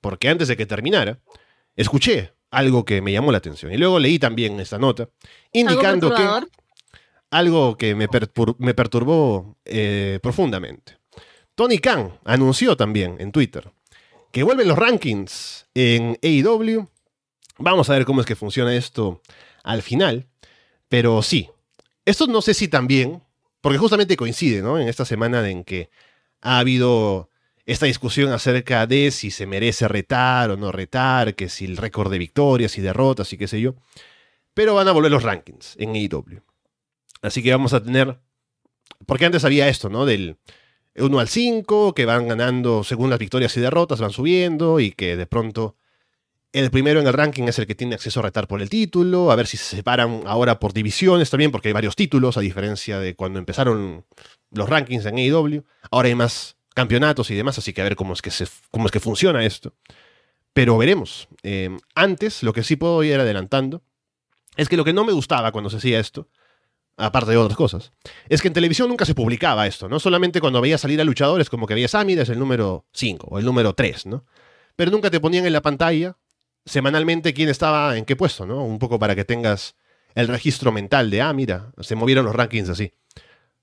Porque antes de que terminara, escuché algo que me llamó la atención. Y luego leí también esta nota, indicando que algo que me, perturbó eh, profundamente. Tony Khan anunció también en Twitter que vuelven los rankings en AEW. Vamos a ver cómo es que funciona esto al final. Pero sí, esto no sé si también, porque justamente coincide, ¿no? En esta semana en que ha habido esta discusión acerca de si se merece retar o no retar, que si el récord de victorias y derrotas y qué sé yo. Pero van a volver los rankings en AEW. Así que vamos a tener. Porque antes había esto, ¿no? Del 1 al 5, que van ganando según las victorias y derrotas, van subiendo y que de pronto el primero en el ranking es el que tiene acceso a retar por el título, a ver si se separan ahora por divisiones también, porque hay varios títulos, a diferencia de cuando empezaron los rankings en AEW. Ahora hay más campeonatos y demás, así que a ver cómo es que, cómo es que funciona esto. Pero veremos. Eh, antes, lo que sí puedo ir adelantando, es que lo que no me gustaba cuando se hacía esto, aparte de otras cosas, es que en televisión nunca se publicaba esto, ¿no? Solamente cuando veía salir a luchadores, como que veías, ah, mira, es el número 5 o el número 3, ¿no? Pero nunca te ponían en la pantalla semanalmente quién estaba en qué puesto, ¿no? Un poco para que tengas el registro mental de, ah, mira, se movieron los rankings así.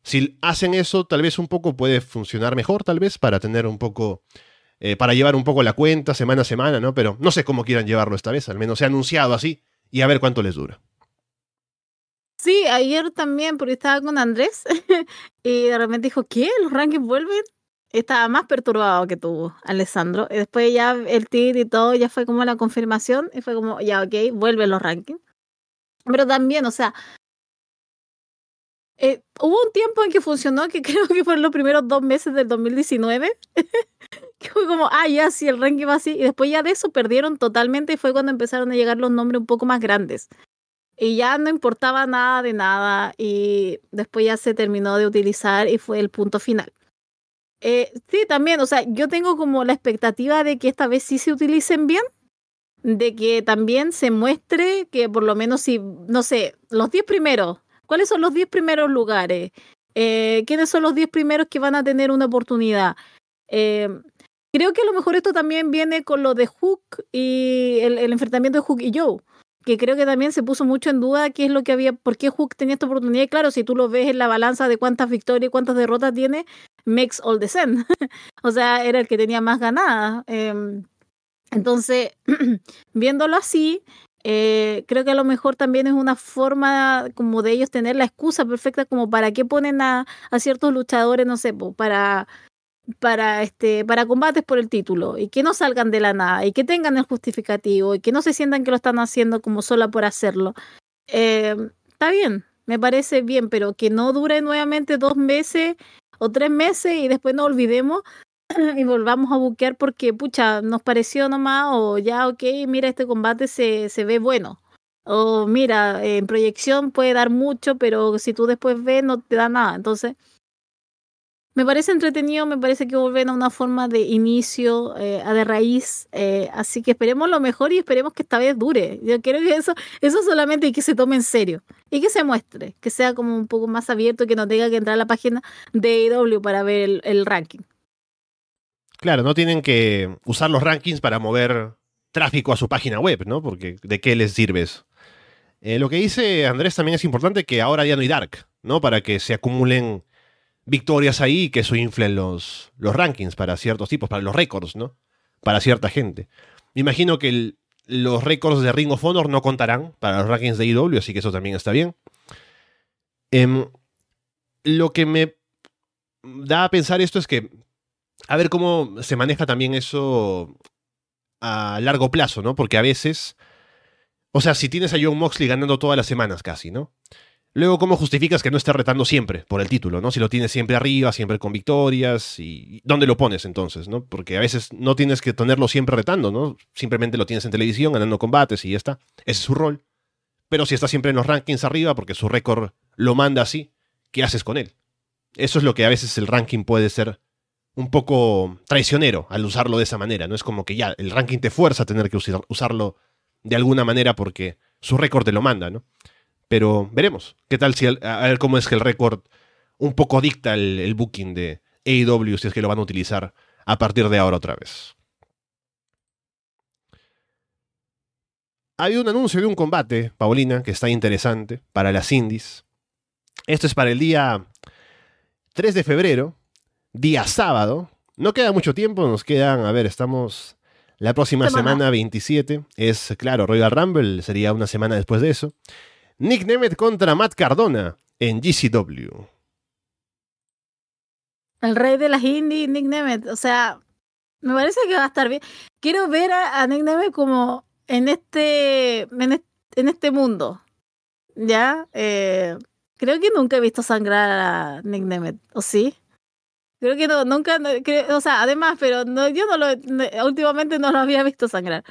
Si hacen eso, tal vez un poco puede funcionar mejor, tal vez, para tener un poco, eh, para llevar un poco la cuenta semana a semana, ¿no? Pero no sé cómo quieran llevarlo esta vez, al menos se ha anunciado así y a ver cuánto les dura. Sí, ayer también, porque estaba con Andrés y de repente dijo, ¿qué? ¿Los rankings vuelven? Estaba más perturbado que tú, Alessandro. Después ya el tir y todo ya fue como la confirmación y fue como, ya, ok, vuelven los rankings. Pero también, o sea, eh, hubo un tiempo en que funcionó, que creo que fueron los primeros dos meses del 2019, que fue como, ah, ya, sí, el ranking va así, y después ya de eso perdieron totalmente y fue cuando empezaron a llegar los nombres un poco más grandes. Y ya no importaba nada de nada y después ya se terminó de utilizar y fue el punto final. Eh, sí, también, o sea, yo tengo como la expectativa de que esta vez sí se utilicen bien, de que también se muestre que por lo menos si, no sé, los 10 primeros ¿Cuáles son los 10 primeros lugares? Eh, ¿Quiénes son los 10 primeros que van a tener una oportunidad? Eh, creo que a lo mejor esto también viene con lo de Hook y el, enfrentamiento de Hook y Joe, que creo que también se puso mucho en duda qué es lo que había, por qué Hook tenía esta oportunidad. Y claro, si tú lo ves en la balanza de cuántas victorias y cuántas derrotas tiene, makes all the sense. o sea, era el que tenía más ganadas. Em, entonces, viéndolo así, eh, creo que a lo mejor también es una forma como de ellos tener la excusa perfecta como para qué ponen a, a ciertos luchadores, no sé, para para este para combates por el título y que no salgan de la nada y que tengan el justificativo y que no se sientan que lo están haciendo como sola por hacerlo. Eh, está bien, me parece bien, pero que no dure nuevamente dos meses o tres meses y después no olvidemos y volvamos a buquear porque, pucha, nos pareció nomás, o ya, ok, mira, este combate se, se ve bueno. O mira, en proyección puede dar mucho, pero si tú después ves, no te da nada. Entonces, me parece entretenido, me parece que vuelven a una forma de inicio, eh, a de raíz, eh, así que esperemos lo mejor y esperemos que esta vez dure. Yo creo que eso, eso solamente y que se tome en serio y que se muestre, que sea como un poco más abierto, que no tenga que entrar a la página de IW para ver el ranking. Claro, no tienen que usar los rankings para mover tráfico a su página web, ¿no? Porque ¿de qué les sirve eso? Eh, lo que dice Andrés también es importante que ahora ya no hay Dark, ¿no? Para que se acumulen victorias ahí que eso infle los, los rankings para ciertos tipos, para los récords, ¿no? Para cierta gente. Me imagino que los récords de Ring of Honor no contarán para los rankings de IW, así que eso también está bien. Em, lo que me da a pensar esto es que a ver cómo se maneja también eso a largo plazo, ¿no? Porque a veces, o sea, si tienes a John Moxley ganando todas las semanas casi, ¿no? Luego, ¿cómo justificas que no esté retando siempre por el título, ¿no? Si lo tienes siempre arriba, siempre con victorias, y ¿dónde lo pones entonces, no? Porque a veces no tienes que tenerlo siempre retando, ¿no? Simplemente lo tienes en televisión, ganando combates y ya está. Ese es su rol. Pero si está siempre en los rankings arriba, porque su récord lo manda así, ¿qué haces con él? Eso es lo que a veces el ranking puede ser un poco traicionero al usarlo de esa manera, ¿no? Es como que ya el ranking te fuerza a tener que usarlo de alguna manera porque su récord te lo manda, ¿no? Pero veremos. ¿Qué tal si a ver cómo es que el récord un poco dicta el, booking de AEW si es que lo van a utilizar a partir de ahora otra vez? Hay un anuncio de un combate, Paulina, que está interesante para las indies. Esto es para el día 3 de febrero, día sábado. No queda mucho tiempo, nos quedan, a ver, estamos la próxima semana, semana 27. Es, claro, Royal Rumble, sería una semana después de eso. Nick Nemeth contra Matt Cardona en GCW. El rey de las indies, Nick Nemeth. O sea, me parece que va a estar bien. Quiero ver a, Nick Nemeth como en este, en este, mundo. ¿Ya? Eh, creo que nunca he visto sangrar a Nick Nemeth. ¿O sí? Creo que no, nunca, o sea, además, pero no, yo no lo, últimamente no lo había visto sangrar.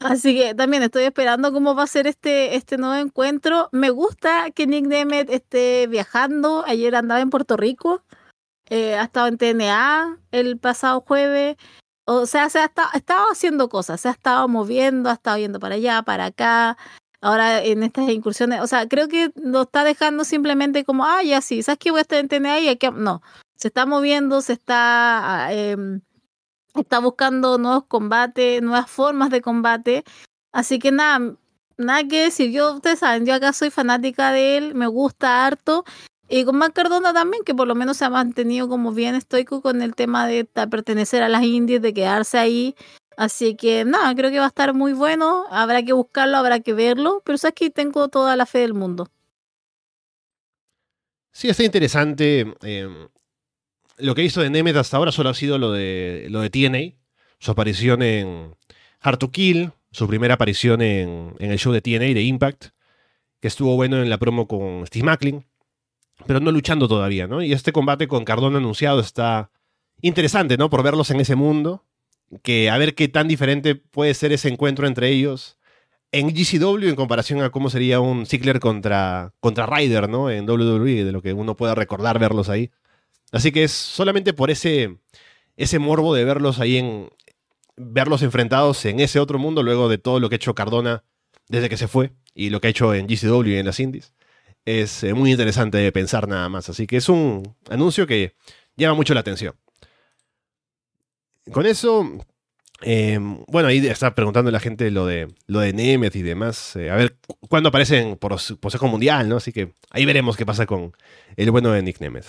Así que también estoy esperando cómo va a ser este, este nuevo encuentro. Me gusta que Nick Nemeth esté viajando. Ayer andaba en Puerto Rico. Eh, ha estado en TNA el pasado jueves. O sea, se ha estado, haciendo cosas. Se ha estado moviendo, ha estado yendo para allá, para acá. Ahora en estas incursiones. O sea, creo que lo está dejando simplemente como, ah, ya sí, ¿sabes que voy a estar en TNA y aquí? No. Se está moviendo, se está. Eh, está buscando nuevos combates, nuevas formas de combate. Así que nada, nada que decir. Yo, ustedes saben, yo acá soy fanática de él, me gusta harto. Y con Matt Cardona también, que por lo menos se ha mantenido como bien estoico con el tema de pertenecer a las indies, de quedarse ahí. Así que nada, creo que va a estar muy bueno. Habrá que buscarlo, habrá que verlo. Pero sabes que tengo toda la fe del mundo. Sí, está interesante. Eh, lo que hizo de Nemeth hasta ahora solo ha sido lo de, lo de TNA, su aparición en Hard to Kill, su primera aparición en, el show de TNA de Impact, que estuvo bueno en la promo con Steve Macklin, pero no luchando todavía, ¿no? Y este combate con Cardona anunciado está interesante, ¿no? Por verlos en ese mundo, que a ver qué tan diferente puede ser ese encuentro entre ellos en GCW en comparación a cómo sería un Ziggler contra, contra Ryder, ¿no? En WWE, de lo que uno pueda recordar verlos ahí. Así que es solamente por ese, ese morbo de verlos ahí en. verlos enfrentados en ese otro mundo, luego de todo lo que ha hecho Cardona desde que se fue y lo que ha hecho en GCW y en las Indies. Es eh, muy interesante de pensar nada más. Así que es un anuncio que llama mucho la atención. Con eso, em, bueno, ahí está preguntando la gente lo de, lo de Nemeth y demás. Eh, a ver cuándo aparecen por Consejo Mundial, ¿no? Así que ahí veremos qué pasa con el bueno de Nick Nemeth.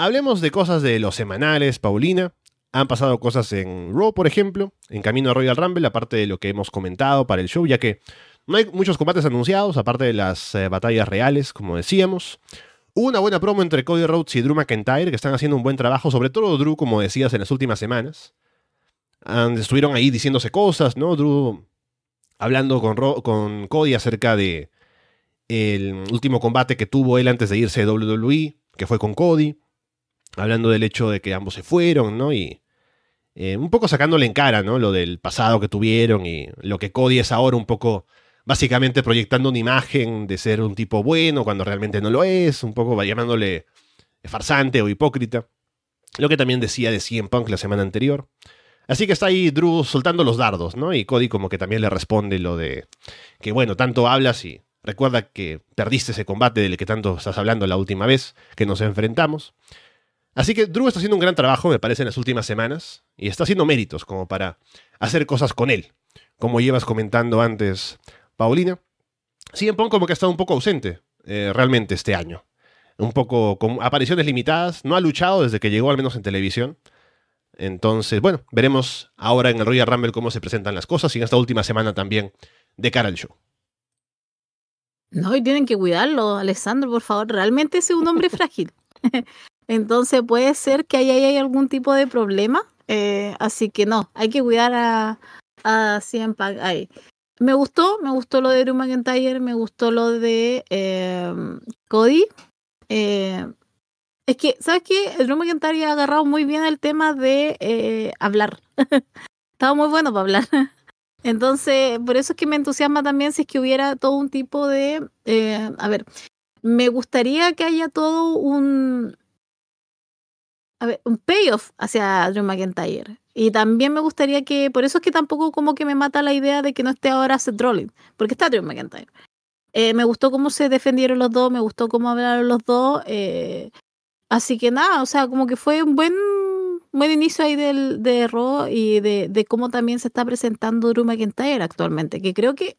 Hablemos de cosas de los semanales, Paulina. Han pasado cosas en Raw, por ejemplo, en camino a Royal Rumble, aparte de lo que hemos comentado para el show, ya que no hay muchos combates anunciados, aparte de las eh, batallas reales, como decíamos. Hubo una buena promo entre Cody Rhodes y Drew McIntyre, que están haciendo un buen trabajo, sobre todo Drew, como decías, en las últimas semanas. estuvieron ahí diciéndose cosas, ¿no? Drew hablando con, con Cody acerca de el último combate que tuvo él antes de irse de WWE, que fue con Cody hablando del hecho de que ambos se fueron, ¿no? Y eh, un poco sacándole en cara, ¿no? Lo del pasado que tuvieron y lo que Cody es ahora un poco, básicamente proyectando una imagen de ser un tipo bueno cuando realmente no lo es, un poco llamándole farsante o hipócrita. Lo que también decía de CM Punk la semana anterior. Así que está ahí Drew soltando los dardos, ¿no? Y Cody como que también le responde lo de que, bueno, tanto hablas y recuerda que perdiste ese combate del que tanto estás hablando la última vez que nos enfrentamos. Así que Drew está haciendo un gran trabajo, me parece, en las últimas semanas, y está haciendo méritos como para hacer cosas con él, como llevas comentando antes, Paulina. en Punk como que ha estado un poco ausente eh, realmente este año. Un poco con apariciones limitadas, no ha luchado desde que llegó al menos en televisión. Entonces, bueno, veremos ahora en el Royal Rumble cómo se presentan las cosas y en esta última semana también de cara al show. No, y tienen que cuidarlo, Alessandro, por favor. Realmente es un hombre frágil. Entonces puede ser que ahí haya algún tipo de problema. Eh, así que no, hay que cuidar a, a CM ahí. me gustó, me gustó lo de Drew McIntyre, me gustó lo de eh, Cody. Eh, es que, ¿sabes qué? Drew McIntyre ha agarrado muy bien el tema de eh, hablar. Estaba muy bueno para hablar. Entonces, por eso es que me entusiasma también si es que hubiera todo un tipo de... A ver, me gustaría que haya todo un... A ver, un payoff hacia Drew McIntyre. Y también me gustaría que, por eso es que tampoco como que me mata la idea de que no esté ahora Seth Rollins, porque está Drew McIntyre. Eh, me gustó cómo se defendieron los dos, me gustó cómo hablaron los dos. Eh, así que nada, o sea, como que fue un buen, buen inicio ahí del, de Raw y de, de cómo también se está presentando Drew McIntyre actualmente, que creo que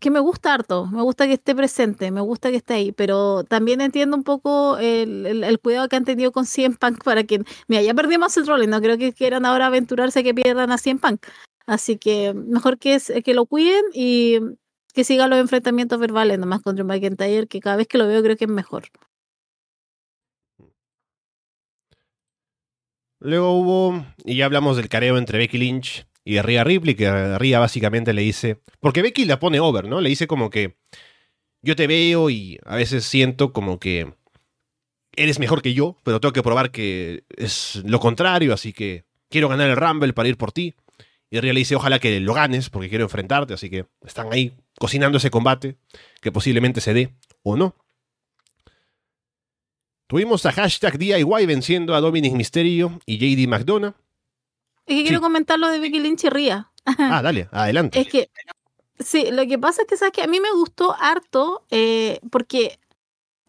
que me gusta harto, me gusta que esté presente, me gusta que esté ahí, pero también entiendo un poco el, el, cuidado que han tenido con CM Punk para que, mira, ya perdimos el rol y no creo que quieran ahora aventurarse que pierdan a CM Punk, así que mejor que, es, que lo cuiden y que sigan los enfrentamientos verbales nomás contra McIntyre, que cada vez que lo veo creo que es mejor. Luego hubo, y ya hablamos del careo entre Becky Lynch y de Rhea Ripley, que Rhea básicamente le dice, porque Becky la pone over, ¿no? Le dice como que yo te veo y a veces siento como que eres mejor que yo, pero tengo que probar que es lo contrario, así que quiero ganar el Rumble para ir por ti. Y Rhea le dice, ojalá que lo ganes porque quiero enfrentarte, así que están ahí cocinando ese combate, que posiblemente se dé o no. Tuvimos a hashtag DIY venciendo a Dominic Mysterio y JD McDonough. Es que Sí. quiero comentar lo de Becky Lynch y Ría. Ah, dale, adelante. Es que, sí, lo que pasa es que, ¿sabes que A mí me gustó harto eh, porque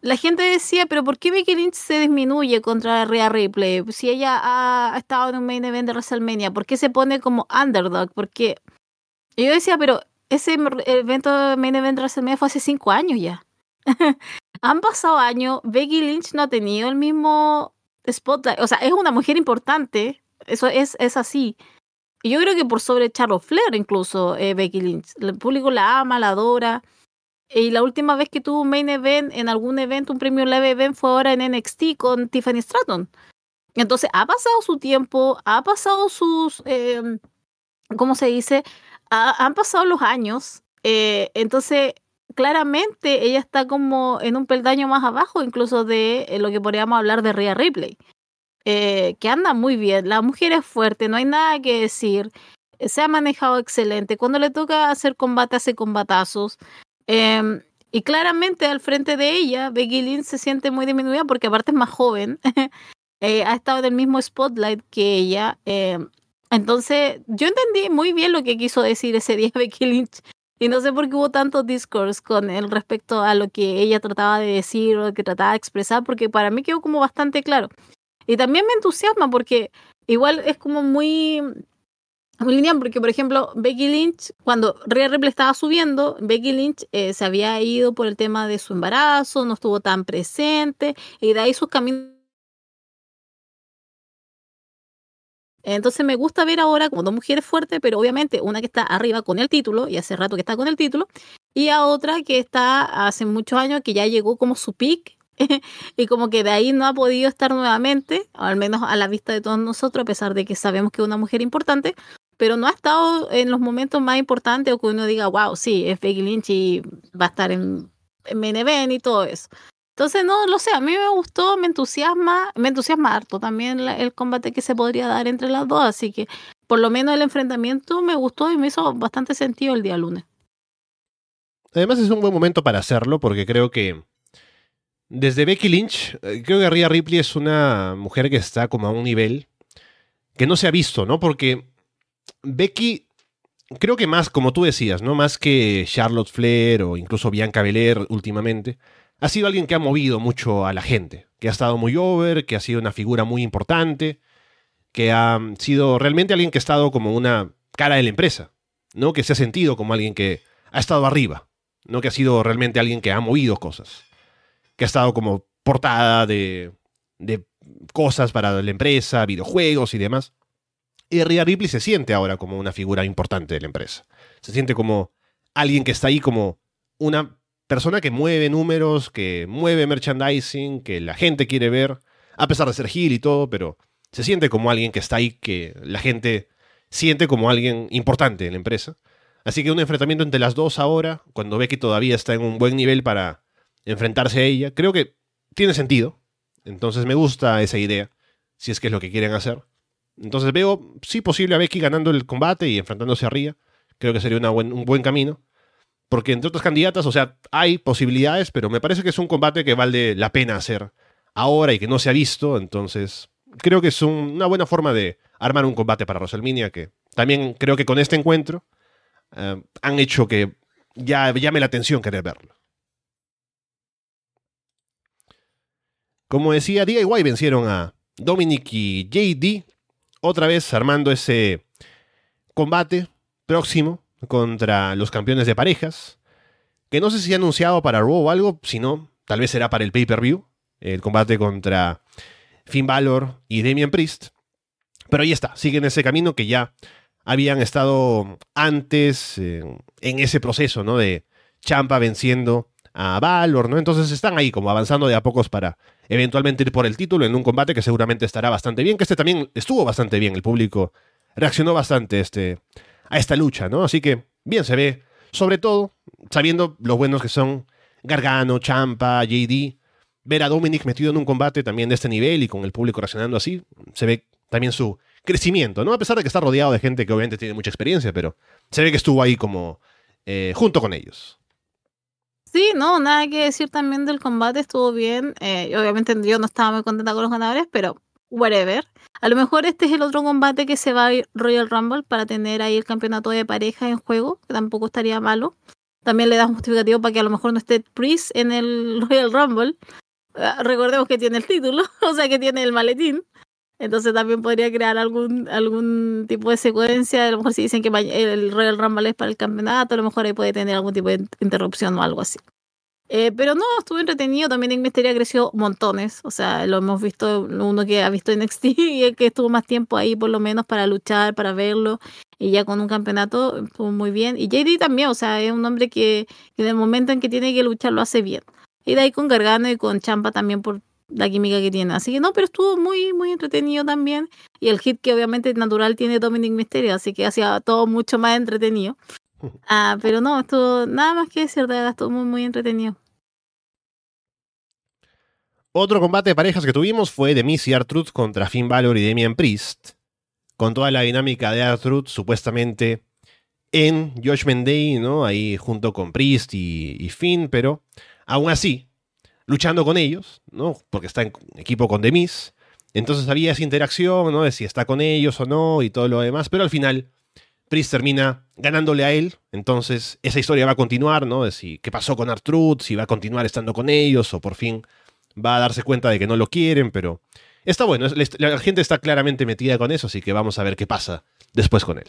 la gente decía, pero ¿por qué Becky Lynch se disminuye contra Rhea Ripley? Si ella ha, estado en un main event de WrestleMania, ¿por qué se pone como underdog? Porque yo decía, pero ese evento main event de WrestleMania fue hace cinco años ya. Han pasado años, Becky Lynch no ha tenido el mismo spotlight. O sea, es una mujer importante, eso es, es así. Y yo creo que por sobre Charlotte Flair, incluso eh, Becky Lynch. El público la ama, la adora. Y la última vez que tuvo un main event en algún evento, un premio live event, fue ahora en NXT con Tiffany Stratton. Entonces, ha pasado su tiempo, ha pasado sus. Eh, ¿Cómo se dice? Ha, han pasado los años. Eh, entonces, claramente ella está como en un peldaño más abajo, incluso de eh, lo que podríamos hablar de Rhea Ripley eh, que anda muy bien. La mujer es fuerte, no hay nada que decir. Eh, Se ha manejado excelente. Cuando le toca hacer combate, hace combatazos. Eh, y claramente al frente de ella, Becky Lynch se siente muy disminuida porque aparte es más joven. eh, ha estado en el mismo spotlight que ella. Eh, entonces, yo entendí muy bien lo que quiso decir ese día Becky Lynch. Y no sé por qué hubo tantos discourse con el respecto a lo que ella trataba de decir o lo que trataba de expresar, porque para mí quedó como bastante claro. Y también me entusiasma porque igual es como muy, muy lineal, porque por ejemplo, Becky Lynch, cuando Rhea Ripley estaba subiendo, Becky Lynch eh, se había ido por el tema de su embarazo, no estuvo tan presente, y de ahí sus caminos. Entonces me gusta ver ahora como dos mujeres fuertes, pero obviamente una que está arriba con el título, y hace rato que está con el título, y a otra que está hace muchos años que ya llegó como su pick y como que de ahí no ha podido estar nuevamente, al menos a la vista de todos nosotros, a pesar de que sabemos que es una mujer importante, pero no ha estado en los momentos más importantes o que uno diga, wow, sí, es Becky Lynch y va a estar en, en event y todo eso. Entonces, no lo sé, a mí me gustó, me entusiasma, me entusiasma harto también la, el combate que se podría dar entre las dos, así que por lo menos el enfrentamiento me gustó y me hizo bastante sentido el día lunes. Además es un buen momento para hacerlo porque creo que desde Becky Lynch, eh, creo que Rhea Ripley es una mujer que está como a un nivel que no se ha visto, ¿no? Porque Becky, creo que más, como tú decías, ¿no? Más que Charlotte Flair o incluso Bianca Belair últimamente, ha sido alguien que ha movido mucho a la gente, que ha estado muy over, que ha sido una figura muy importante, que ha sido realmente alguien que ha estado como una cara de la empresa, ¿no? Que se ha sentido como alguien que ha estado arriba, ¿no? Que ha sido realmente alguien que ha movido cosas, que ha estado como portada de, cosas para la empresa, videojuegos y demás. Y Rhea Ripley se siente ahora como una figura importante de la empresa. Se siente como alguien que está ahí como una persona que mueve números, que mueve merchandising, que la gente quiere ver, a pesar de ser Gil y todo, pero se siente como alguien que está ahí, que la gente siente como alguien importante en la empresa. Así que un enfrentamiento entre las dos ahora, cuando que todavía está en un buen nivel para enfrentarse a ella, creo que tiene sentido. Entonces me gusta esa idea, si es que es lo que quieren hacer. Entonces veo, sí, posible a Becky ganando el combate y enfrentándose a Ria. Creo que sería un buen camino. Porque entre otras candidatas, o sea, hay posibilidades, pero me parece que es un combate que vale la pena hacer ahora y que no se ha visto. Entonces, creo que es una buena forma de armar un combate para WrestleMania que también creo que con este encuentro eh, han hecho que ya llame la atención querer verlo. Como decía, DIY vencieron a Dominic y JD, otra vez armando ese combate próximo contra los campeones de parejas, que no sé si ha anunciado para Raw o algo, si no, tal vez será para el pay-per-view, el combate contra Finn Balor y Damian Priest. Pero ahí está, siguen ese camino que ya habían estado antes en ese proceso, ¿no? De Champa venciendo a Valor, ¿no? Entonces están ahí como avanzando de a pocos para eventualmente ir por el título en un combate que seguramente estará bastante bien, que este también estuvo bastante bien, el público reaccionó bastante este, a esta lucha, ¿no? Así que bien se ve, sobre todo sabiendo lo buenos que son Gargano, Champa, JD, ver a Dominic metido en un combate también de este nivel y con el público reaccionando así, se ve también su crecimiento, ¿no? A pesar de que está rodeado de gente que obviamente tiene mucha experiencia, pero se ve que estuvo ahí como eh, junto con ellos. Sí, no, nada que decir también del combate, estuvo bien. Eh, obviamente yo no estaba muy contenta con los ganadores, pero whatever. A lo mejor este es el otro combate que se va a Royal Rumble para tener ahí el campeonato de pareja en juego, que tampoco estaría malo. También le da justificativo para que a lo mejor no esté Priest en el Royal Rumble. Ah, recordemos que tiene el título, o sea que tiene el maletín. Entonces también podría crear algún, algún tipo de secuencia. A lo mejor si dicen que el Royal Rumble es para el campeonato, a lo mejor ahí puede tener algún tipo de interrupción o algo así. Eh, pero no, estuvo entretenido. También en Misteria creció montones. O sea, lo hemos visto, uno que ha visto NXT y que estuvo más tiempo ahí por lo menos para luchar, para verlo. Y ya con un campeonato estuvo muy bien. Y JD también, o sea, es un hombre que, que en el momento en que tiene que luchar lo hace bien. Y de ahí con Gargano y con Champa también por la química que tiene. Así que no, pero estuvo muy, muy entretenido también. Y el hit que obviamente natural tiene Dominic Mysterio, así que hacía todo mucho más entretenido. Ah, pero no, estuvo nada más que decir, de verdad, estuvo muy, muy entretenido. Otro combate de parejas que tuvimos fue de Missy Artruth contra Finn Balor y Damian Priest. Con toda la dinámica de Artruth, supuestamente en Josh Day, ¿no? Ahí junto con Priest y, y Finn, pero aún así, luchando con ellos, ¿no? Porque está en equipo con Demis. Entonces había esa interacción, ¿no? De si está con ellos o no y todo lo demás. Pero al final, Priest termina ganándole a él. Entonces, esa historia va a continuar, ¿no? De si qué pasó con Artruth, si va a continuar estando con ellos o por fin va a darse cuenta de que no lo quieren, pero está bueno. La gente está claramente metida con eso, así que vamos a ver qué pasa después con él.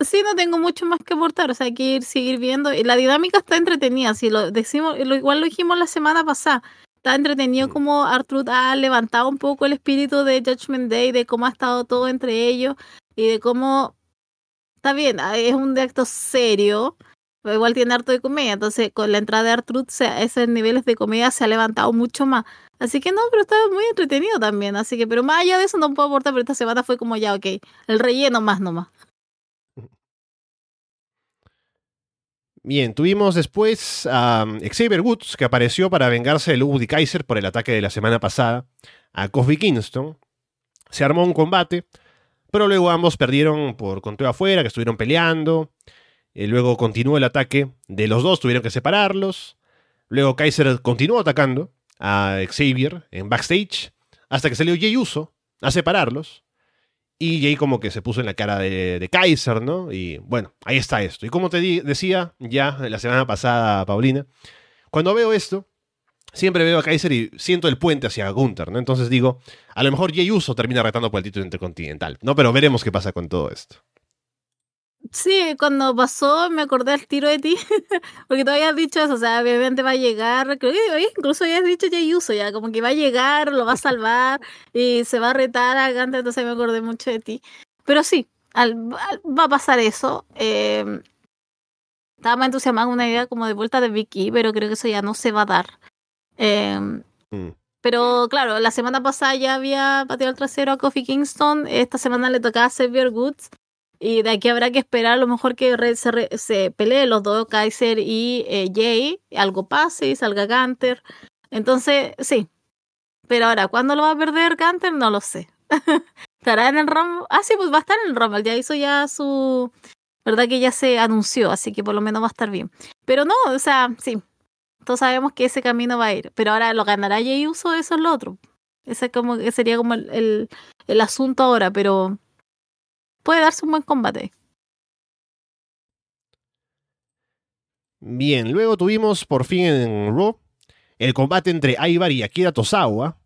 Sí, no tengo mucho más que aportar, o sea, hay que ir, seguir viendo. Y la dinámica está entretenida, si lo decimos, lo, igual lo dijimos la semana pasada. Está entretenido mm. como Artruth ha levantado un poco el espíritu de Judgment Day, de cómo ha estado todo entre ellos y de cómo está bien, ah, es un acto serio, pero igual tiene harto de comedia. Entonces, con la entrada de Artruth, esos niveles de comedia se ha levantado mucho más. Así que no, pero está muy entretenido también. Así que, pero más allá de eso no puedo aportar, pero esta semana fue como ya, ok, el relleno más nomás. Bien, tuvimos después a Xavier Woods, que apareció para vengarse de Ludwig Kaiser por el ataque de la semana pasada a Kofi Kingston. Se armó un combate, pero luego ambos perdieron por conteo afuera, que estuvieron peleando. Y luego continuó el ataque de los dos, tuvieron que separarlos. Luego Kaiser continuó atacando a Xavier en backstage, hasta que salió Jey Uso a separarlos. Y Jay como que se puso en la cara de, Kaiser, ¿no? Y bueno, ahí está esto. Y como te decía ya la semana pasada, Paulina, cuando veo esto, siempre veo a Kaiser y siento el puente hacia Gunther, ¿no? Entonces digo, a lo mejor Jay Uso termina retando por el título intercontinental, ¿no? Pero veremos qué pasa con todo esto. Sí, cuando pasó me acordé al tiro de ti, porque tú habías dicho eso, o sea, obviamente va a llegar, creo que incluso habías dicho ya Uso, ya como que va a llegar, lo va a salvar y se va a retar a Gante, entonces me acordé mucho de ti. Pero sí, va a pasar eso. Eh, estaba más entusiasmada con una idea como de vuelta de Vicky, pero creo que eso ya no se va a dar. Em, mm. Pero claro, la semana pasada ya había pateado el trasero a Kofi Kingston. Esta semana le tocaba a Xavier Woods. Y de aquí habrá que esperar a lo mejor que se, se peleen los dos, Kaiser y eh, Jay. Algo pase y salga Gunter. Entonces, sí. Pero ahora, ¿cuándo lo va a perder Gunter? No lo sé. ¿Estará en el Rumble? Ah, sí, pues va a estar en el Rumble. Ya hizo ya su. ¿Verdad que ya se anunció? Así que por lo menos va a estar bien. Pero no, o sea, sí. Todos sabemos que ese camino va a ir. Pero ahora lo ganará Jay Uso, eso es lo otro. Ese como, sería como el, el asunto ahora, pero puede darse un buen combate. Bien, luego tuvimos por fin en Raw el combate entre Aibar y Akira Tosawa.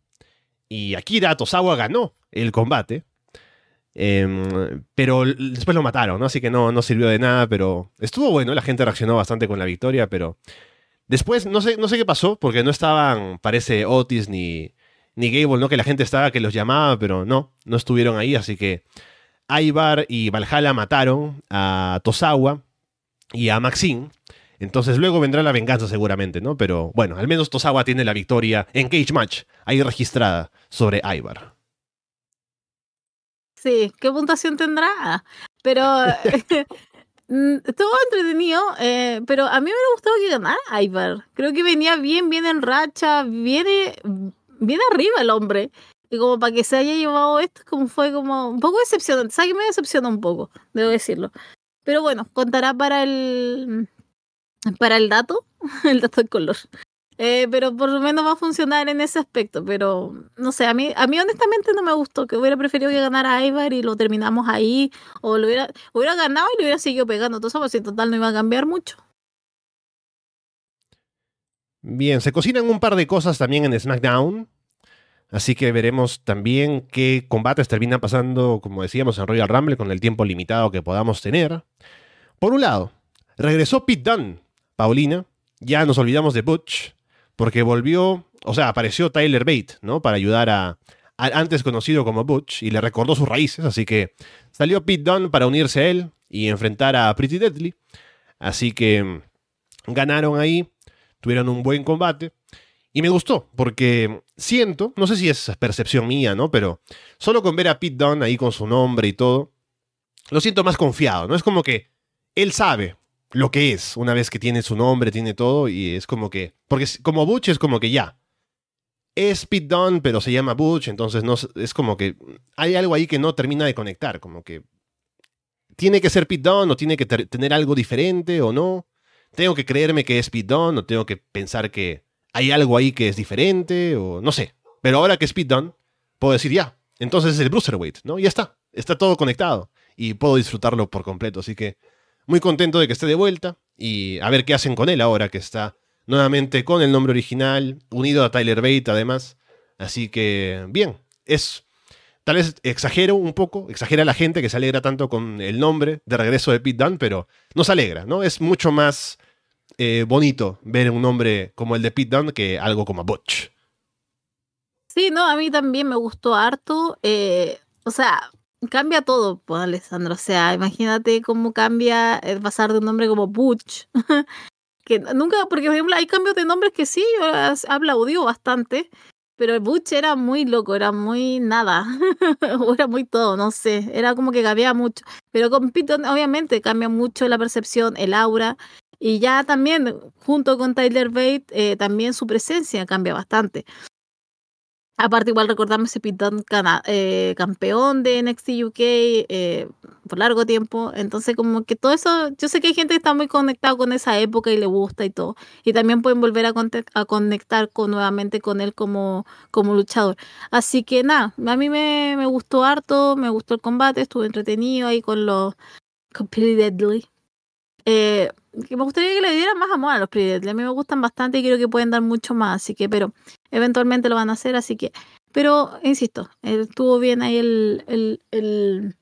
Y Akira Tosawa ganó el combate. Em, pero después lo mataron, ¿no? Así que no, no sirvió de nada, pero estuvo bueno, la gente reaccionó bastante con la victoria, pero después no sé, no sé qué pasó, porque no estaban, parece, Otis ni, ni Gable, ¿no? Que la gente estaba que los llamaba, pero no, no estuvieron ahí, así que Aibar y Valhalla mataron a Tosawa y a Maxine. Entonces luego vendrá la venganza seguramente, ¿no? Pero bueno, al menos Tosawa tiene la victoria en Cage Match, ahí registrada sobre Aibar. Sí, ¿qué puntuación tendrá? Pero estuvo entretenido, eh, pero a mí me hubiera gustado que ganara Aibar. Creo que venía bien, bien en racha, viene bien arriba el hombre. Y como para que se haya llevado esto, como fue como un poco decepcionante. ¿Sabes que me decepciona un poco? Debo decirlo. Pero bueno, contará para el para el dato, el dato de color. Eh, pero por lo menos va a funcionar en ese aspecto. Pero no sé, a mí, a mí honestamente no me gustó. Que hubiera preferido que ganara Ivar y lo terminamos ahí. O lo hubiera, hubiera ganado y lo hubiera seguido pegando. Entonces, pues en total no iba a cambiar mucho. Bien, se cocinan un par de cosas también en SmackDown. Así que veremos también qué combates terminan pasando, como decíamos, en Royal Rumble con el tiempo limitado que podamos tener. Por un lado, regresó Pete Dunne, Paulina. Ya nos olvidamos de Butch, porque volvió, o sea, apareció Tyler Bate, ¿no? Para ayudar a, antes conocido como Butch y le recordó sus raíces, así que salió Pete Dunne para unirse a él y enfrentar a Pretty Deadly. Así que ganaron ahí, tuvieron un buen combate. Y me gustó, porque siento, no sé si es percepción mía, ¿no? Pero solo con ver a Pete Dunne ahí con su nombre y todo, lo siento más confiado, ¿no? Es como que él sabe lo que es una vez que tiene su nombre, tiene todo, y es como que. Porque como Butch es como que ya. Es Pete Dunne, pero se llama Butch, entonces no es como que hay algo ahí que no termina de conectar, como que tiene que ser Pete Dunne o tiene que tener algo diferente o no. Tengo que creerme que es Pete Dunne o tengo que pensar que hay algo ahí que es diferente o no sé. Pero ahora que es Pete Dunne, puedo decir ya. Entonces es el Bruiserweight, ¿no? Ya está. Está todo conectado y puedo disfrutarlo por completo. Así que muy contento de que esté de vuelta y a ver qué hacen con él ahora que está nuevamente con el nombre original, unido a Tyler Bate además. Así que, bien, es... Tal vez exagero un poco, exagera la gente que se alegra tanto con el nombre de regreso de Pete Dunne, pero no se alegra, ¿no? Es mucho más eh, bonito ver un nombre como el de Pete Dunne que algo como Butch. Sí, no, a mí también me gustó harto. Eh, o sea, cambia todo, pues, Alessandro. O sea, imagínate cómo cambia el pasar de un nombre como Butch. que nunca, porque por ejemplo hay cambios de nombres que sí, habla audio bastante. Pero Butch era muy loco, era muy nada, o era muy todo, no sé, era como que cambiaba mucho. Pero con Piton obviamente cambia mucho la percepción, el aura, y ya también, junto con Tyler Bate, eh, también su presencia cambia bastante. Aparte, igual recordamos ese Pitón eh, campeón de NXT UK eh, por largo tiempo. Entonces, como que todo eso, yo sé que hay gente que está muy conectado con esa época y le gusta y todo. Y también pueden volver a, a conectar con, nuevamente con él como, como luchador. Así que nada, a mí me, me gustó harto, me gustó el combate, estuve entretenido ahí con los Completely Deadly. Eh, que me gustaría que le dieran más amor a los Pretty A mí me gustan bastante y creo que pueden dar mucho más, así que, pero eventualmente lo van a hacer, así que, pero insisto, estuvo bien ahí el, el, el,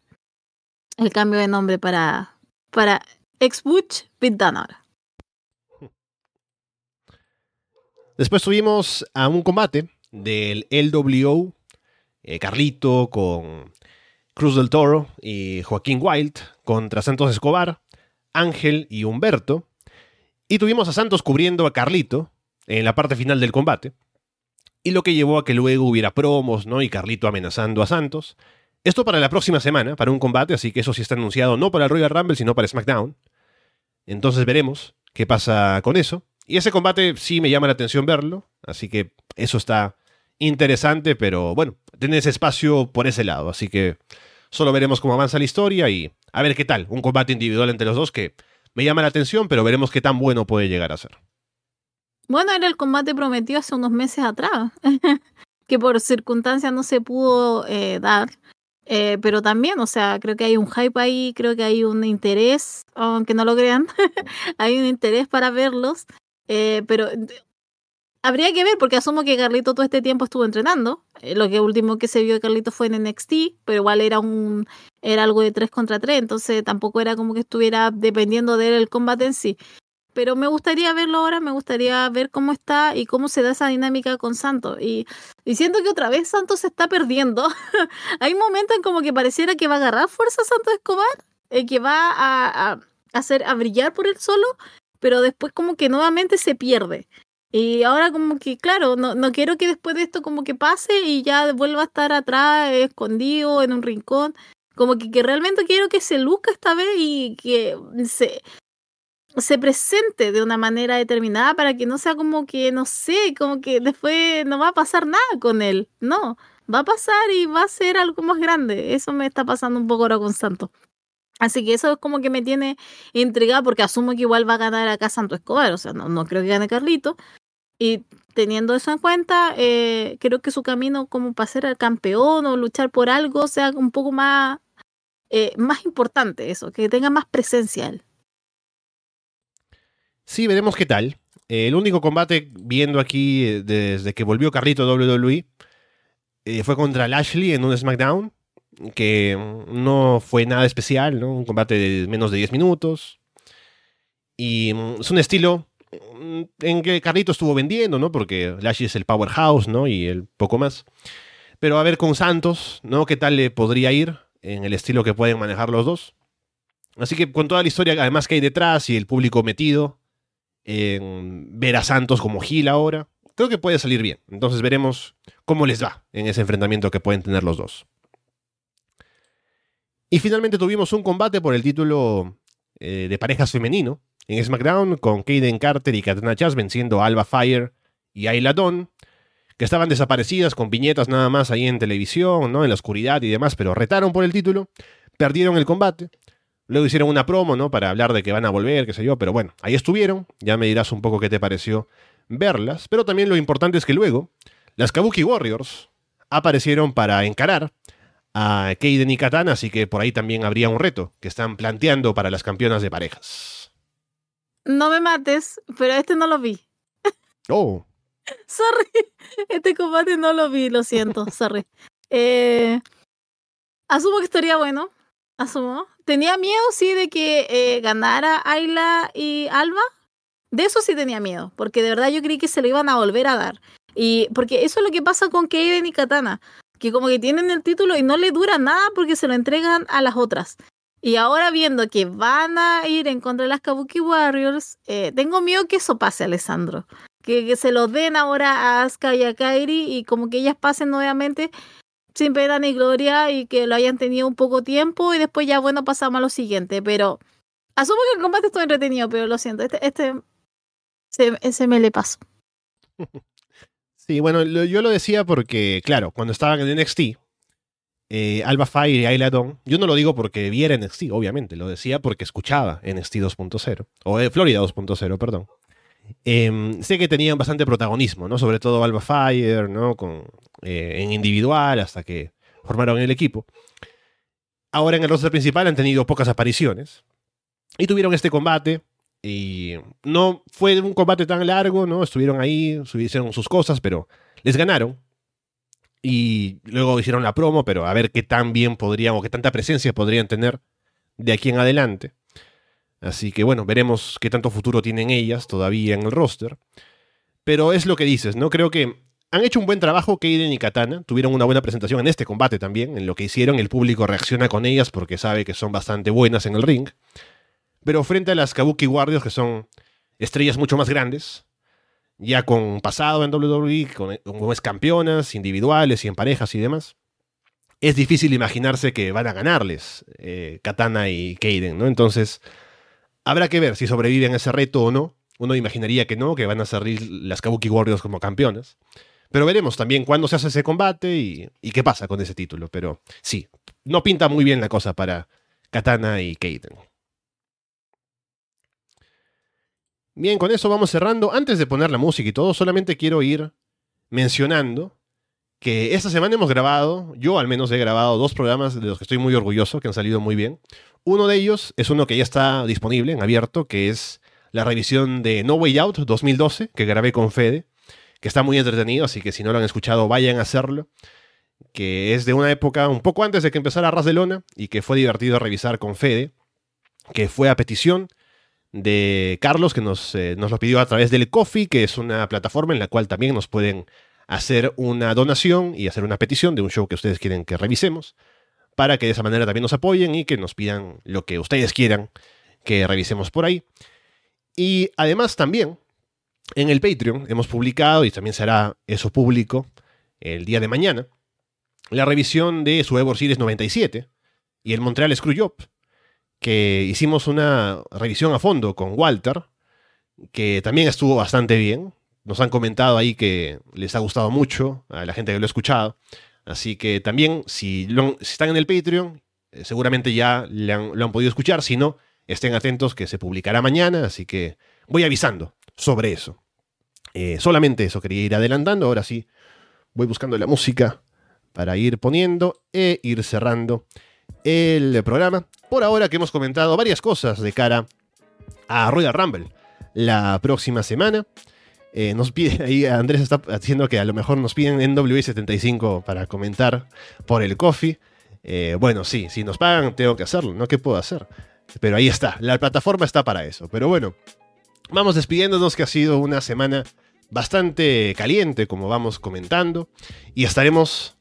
el cambio de nombre para, para ex Butch Pit ahora. Después tuvimos a un combate del LWO, eh, Carlito con Cruz del Toro y Joaquín Wild contra Santos Escobar. Ángel y Humberto. Y tuvimos a Santos cubriendo a Carlito en la parte final del combate. y lo que llevó a que luego hubiera promos, ¿no? Y Carlito amenazando a Santos. Esto para la próxima semana, para un combate, así que eso sí está anunciado no para el Royal Rumble, sino para SmackDown. Entonces veremos qué pasa con eso. Y ese combate sí me llama la atención verlo, así que eso está interesante, pero bueno, tenés espacio por ese lado, así que solo veremos cómo avanza la historia y a ver qué tal. Un combate individual entre los dos que me llama la atención, pero veremos qué tan bueno puede llegar a ser. Bueno, era el combate prometido hace unos meses atrás, que por circunstancias no se pudo eh, dar. Eh, pero también, o sea, creo que hay un hype ahí, creo que hay un interés, aunque no lo crean, hay un interés para verlos. Eh, pero habría que ver, porque asumo que Carlito todo este tiempo estuvo entrenando. lo que último que se vio de Carlito fue en NXT, pero igual era un era algo de 3 contra 3, entonces tampoco era como que estuviera dependiendo de el combate en sí pero me gustaría verlo ahora, me gustaría ver cómo está y cómo se da esa dinámica con Santos. Y, siento que otra vez Santos se está perdiendo. Hay momentos en como que pareciera que va a agarrar fuerza Santos Escobar, eh, que va a, hacer a brillar por él solo, pero después como que nuevamente se pierde. Y ahora como que, claro, no, no quiero que después de esto como que pase y ya vuelva a estar atrás, escondido, en un rincón. Como que, que realmente quiero que se luzca esta vez y que se, se presente de una manera determinada para que no sea como que, no sé, como que después no va a pasar nada con él. No, va a pasar y va a ser algo más grande. Eso me está pasando un poco ahora con Santo. Así que eso es como que me tiene intrigada porque asumo que igual va a ganar acá Santo Escobar. O sea, no, no creo que gane Carlito. Y teniendo eso en cuenta, eh, creo que su camino como para ser campeón o luchar por algo sea un poco más, eh, más importante eso, que tenga más presencia él. Sí, veremos qué tal. el único combate viendo aquí eh, desde que volvió Carlito WWE fue contra Lashley en un SmackDown, que no fue nada especial, ¿no? Un combate de menos de 10 minutos. Y mm, es un estilo en que Carlito estuvo vendiendo, ¿no? Porque Lashley es el powerhouse, ¿no? Y el poco más. Pero a ver con Santos, ¿no? ¿Qué tal le podría ir en el estilo que pueden manejar los dos? Así que con toda la historia, además que hay detrás y el público metido, en ver a Santos como Gil ahora. Creo que puede salir bien. Entonces veremos cómo les va en ese enfrentamiento que pueden tener los dos. Y finalmente tuvimos un combate por el título eh, de parejas femenino en SmackDown con Kaden Carter y Katana Chas venciendo a Alba Fire y Ayla Dawn, que estaban desaparecidas con viñetas nada más ahí en televisión, ¿no? en la oscuridad y demás, pero retaron por el título, perdieron el combate Luego hicieron una promo, ¿no? Para hablar de que van a volver, qué sé yo, pero bueno, ahí estuvieron. Ya me dirás un poco qué te pareció verlas. Pero también lo importante es que luego las Kabuki Warriors aparecieron para encarar a Keiden y Katana, así que por ahí también habría un reto que están planteando para las campeonas de parejas. No me mates, pero este no lo vi. Oh. sorry, este combate no lo vi, lo siento, sorry. Eh, asumo que estaría bueno, asumo. Tenía miedo, sí, de que eh, ganara Ayla y Alba. De eso sí tenía miedo, porque de verdad yo creí que se lo iban a volver a dar. Y porque eso es lo que pasa con Kaden y Katana, que como que tienen el título y no le dura nada porque se lo entregan a las otras. Y ahora viendo que van a ir en contra de las Kabuki Warriors, eh, tengo miedo que eso pase, Alessandro. Que, se lo den ahora a Asuka y a Kairi y como que ellas pasen nuevamente sin pena ni gloria y que lo hayan tenido un poco tiempo y después ya, bueno, pasamos a lo siguiente. Pero asumo que el combate estuvo entretenido, pero lo siento, este, este ese me le pasó. Sí, bueno, yo lo decía porque, claro, cuando estaban en NXT, eh, Alba Fire y Ayla yo no lo digo porque viera NXT, obviamente, lo decía porque escuchaba NXT 2.0, o eh, Florida 2.0, perdón. Em, sé que tenían bastante protagonismo, ¿no? Sobre todo Alba Fire, ¿no? Con, eh, en individual hasta que formaron el equipo. Ahora en el roster principal han tenido pocas apariciones. Y tuvieron este combate. Y no fue un combate tan largo, ¿no? Estuvieron ahí, hicieron sus cosas, pero les ganaron. Y luego hicieron la promo, pero a ver qué tan bien podrían o qué tanta presencia podrían tener de aquí en adelante. Así que bueno, veremos qué tanto futuro tienen ellas todavía en el roster. Pero es lo que dices, ¿no? Creo que han hecho un buen trabajo Kaden y Katana. Tuvieron una buena presentación en este combate también. En lo que hicieron, el público reacciona con ellas porque sabe que son bastante buenas en el ring. Pero frente a las Kabuki Warriors, que son estrellas mucho más grandes, ya con pasado en WWE, con, con ex campeonas individuales y en parejas y demás, es difícil imaginarse que van a ganarles eh, Katana y Kaden, ¿no? Entonces, habrá que ver si sobreviven ese reto o no. Uno imaginaría que no, que van a salir las Kabuki Warriors como campeonas. Pero veremos también cuándo se hace ese combate y, y, qué pasa con ese título. Pero sí, no pinta muy bien la cosa para Katana y Kaden. Bien, con eso vamos cerrando. Antes de poner la música y todo, solamente quiero ir mencionando que esta semana hemos grabado, yo al menos he grabado dos programas de los que estoy muy orgulloso, que han salido muy bien. Uno de ellos es uno que ya está disponible en abierto, que es la revisión de No Way Out 2012, que grabé con Fede, que está muy entretenido, así que si no lo han escuchado, vayan a hacerlo. Que es de una época un poco antes de que empezara Ras de Lona y que fue divertido revisar con Fede, que fue a petición de Carlos, que nos, eh, nos lo pidió a través del Coffee, que es una plataforma en la cual también nos pueden hacer una donación y hacer una petición de un show que ustedes quieren que revisemos, para que de esa manera también nos apoyen y que nos pidan lo que ustedes quieran que revisemos por ahí. Y además también en el Patreon hemos publicado, y también será eso público el día de mañana, la revisión de Series 97 y el Montreal Screwjob, que hicimos una revisión a fondo con Walter, que también estuvo bastante bien nos han comentado ahí que les ha gustado mucho a la gente que lo ha escuchado. Así que también, si, están en el Patreon, eh, seguramente ya lo han podido escuchar. Si no, estén atentos que se publicará mañana. Así que voy avisando sobre eso. Eh, solamente eso quería ir adelantando. Ahora sí, voy buscando la música para ir poniendo e ir cerrando el programa. Por ahora que hemos comentado varias cosas de cara a Royal Rumble la próxima semana. Eh, nos pide ahí, Andrés está haciendo que a lo mejor nos piden NW75 para comentar por el coffee. Eh, bueno, sí, si nos pagan, tengo que hacerlo, ¿no? ¿Qué puedo hacer? Pero ahí está, la plataforma está para eso. Pero bueno, vamos despidiéndonos, que ha sido una semana bastante caliente, como vamos comentando, y estaremos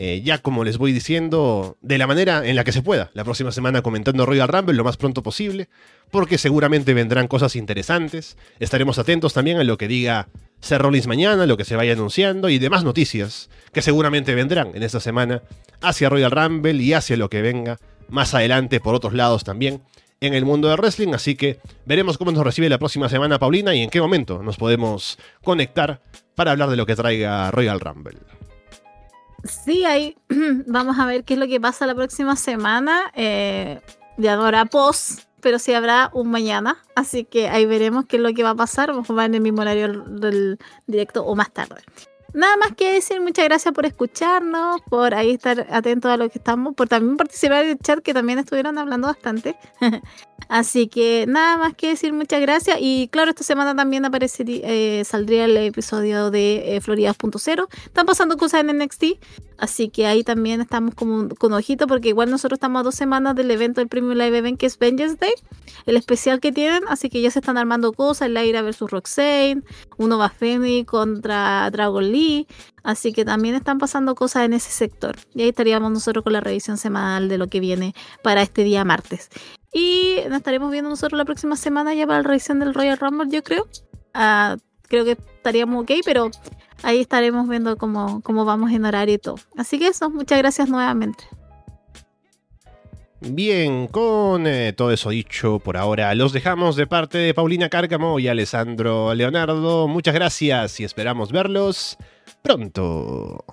eh, ya como les voy diciendo, de la manera en la que se pueda. La próxima semana comentando Royal Rumble lo más pronto posible, porque seguramente vendrán cosas interesantes. Estaremos atentos también a lo que diga Seth Rollins mañana, lo que se vaya anunciando y demás noticias que seguramente vendrán en esta semana hacia Royal Rumble y hacia lo que venga más adelante por otros lados también en el mundo del wrestling, así que veremos cómo nos recibe la próxima semana Paulina y en qué momento nos podemos conectar para hablar de lo que traiga Royal Rumble. Sí, ahí vamos a ver qué es lo que pasa la próxima semana. Eh, ya no habrá post, pero sí habrá un mañana. Así que ahí veremos qué es lo que va a pasar. Vamos a ver en el mismo horario del directo o más tarde. Nada más que decir, muchas gracias por escucharnos, por ahí estar atentos a lo que estamos, por también participar en el chat que también estuvieron hablando bastante. Así que nada más que decir, muchas gracias. Y claro, esta semana también aparecería, eh, saldría el episodio de eh, Florida.0. Están pasando cosas en NXT, así que ahí también estamos como con ojito, porque igual nosotros estamos a dos semanas del evento del Premium Live Event que es Vengeance Day, el especial que tienen, así que ya se están armando cosas, Lyra versus Roxane, uno va Fenny contra Dragon Lee así que también están pasando cosas en ese sector. Y ahí estaríamos nosotros con la revisión semanal de lo que viene para este día martes. Y nos estaremos viendo nosotros la próxima semana ya para la revisión del Royal Rumble, yo creo. Ah, creo que estaríamos ok, pero ahí estaremos viendo cómo, cómo vamos en horario y todo. Así que eso, muchas gracias nuevamente. Bien, con eh, todo eso dicho por ahora, los dejamos de parte de Paulina Cárcamo y Alessandro Leonardo. Muchas gracias y esperamos verlos pronto.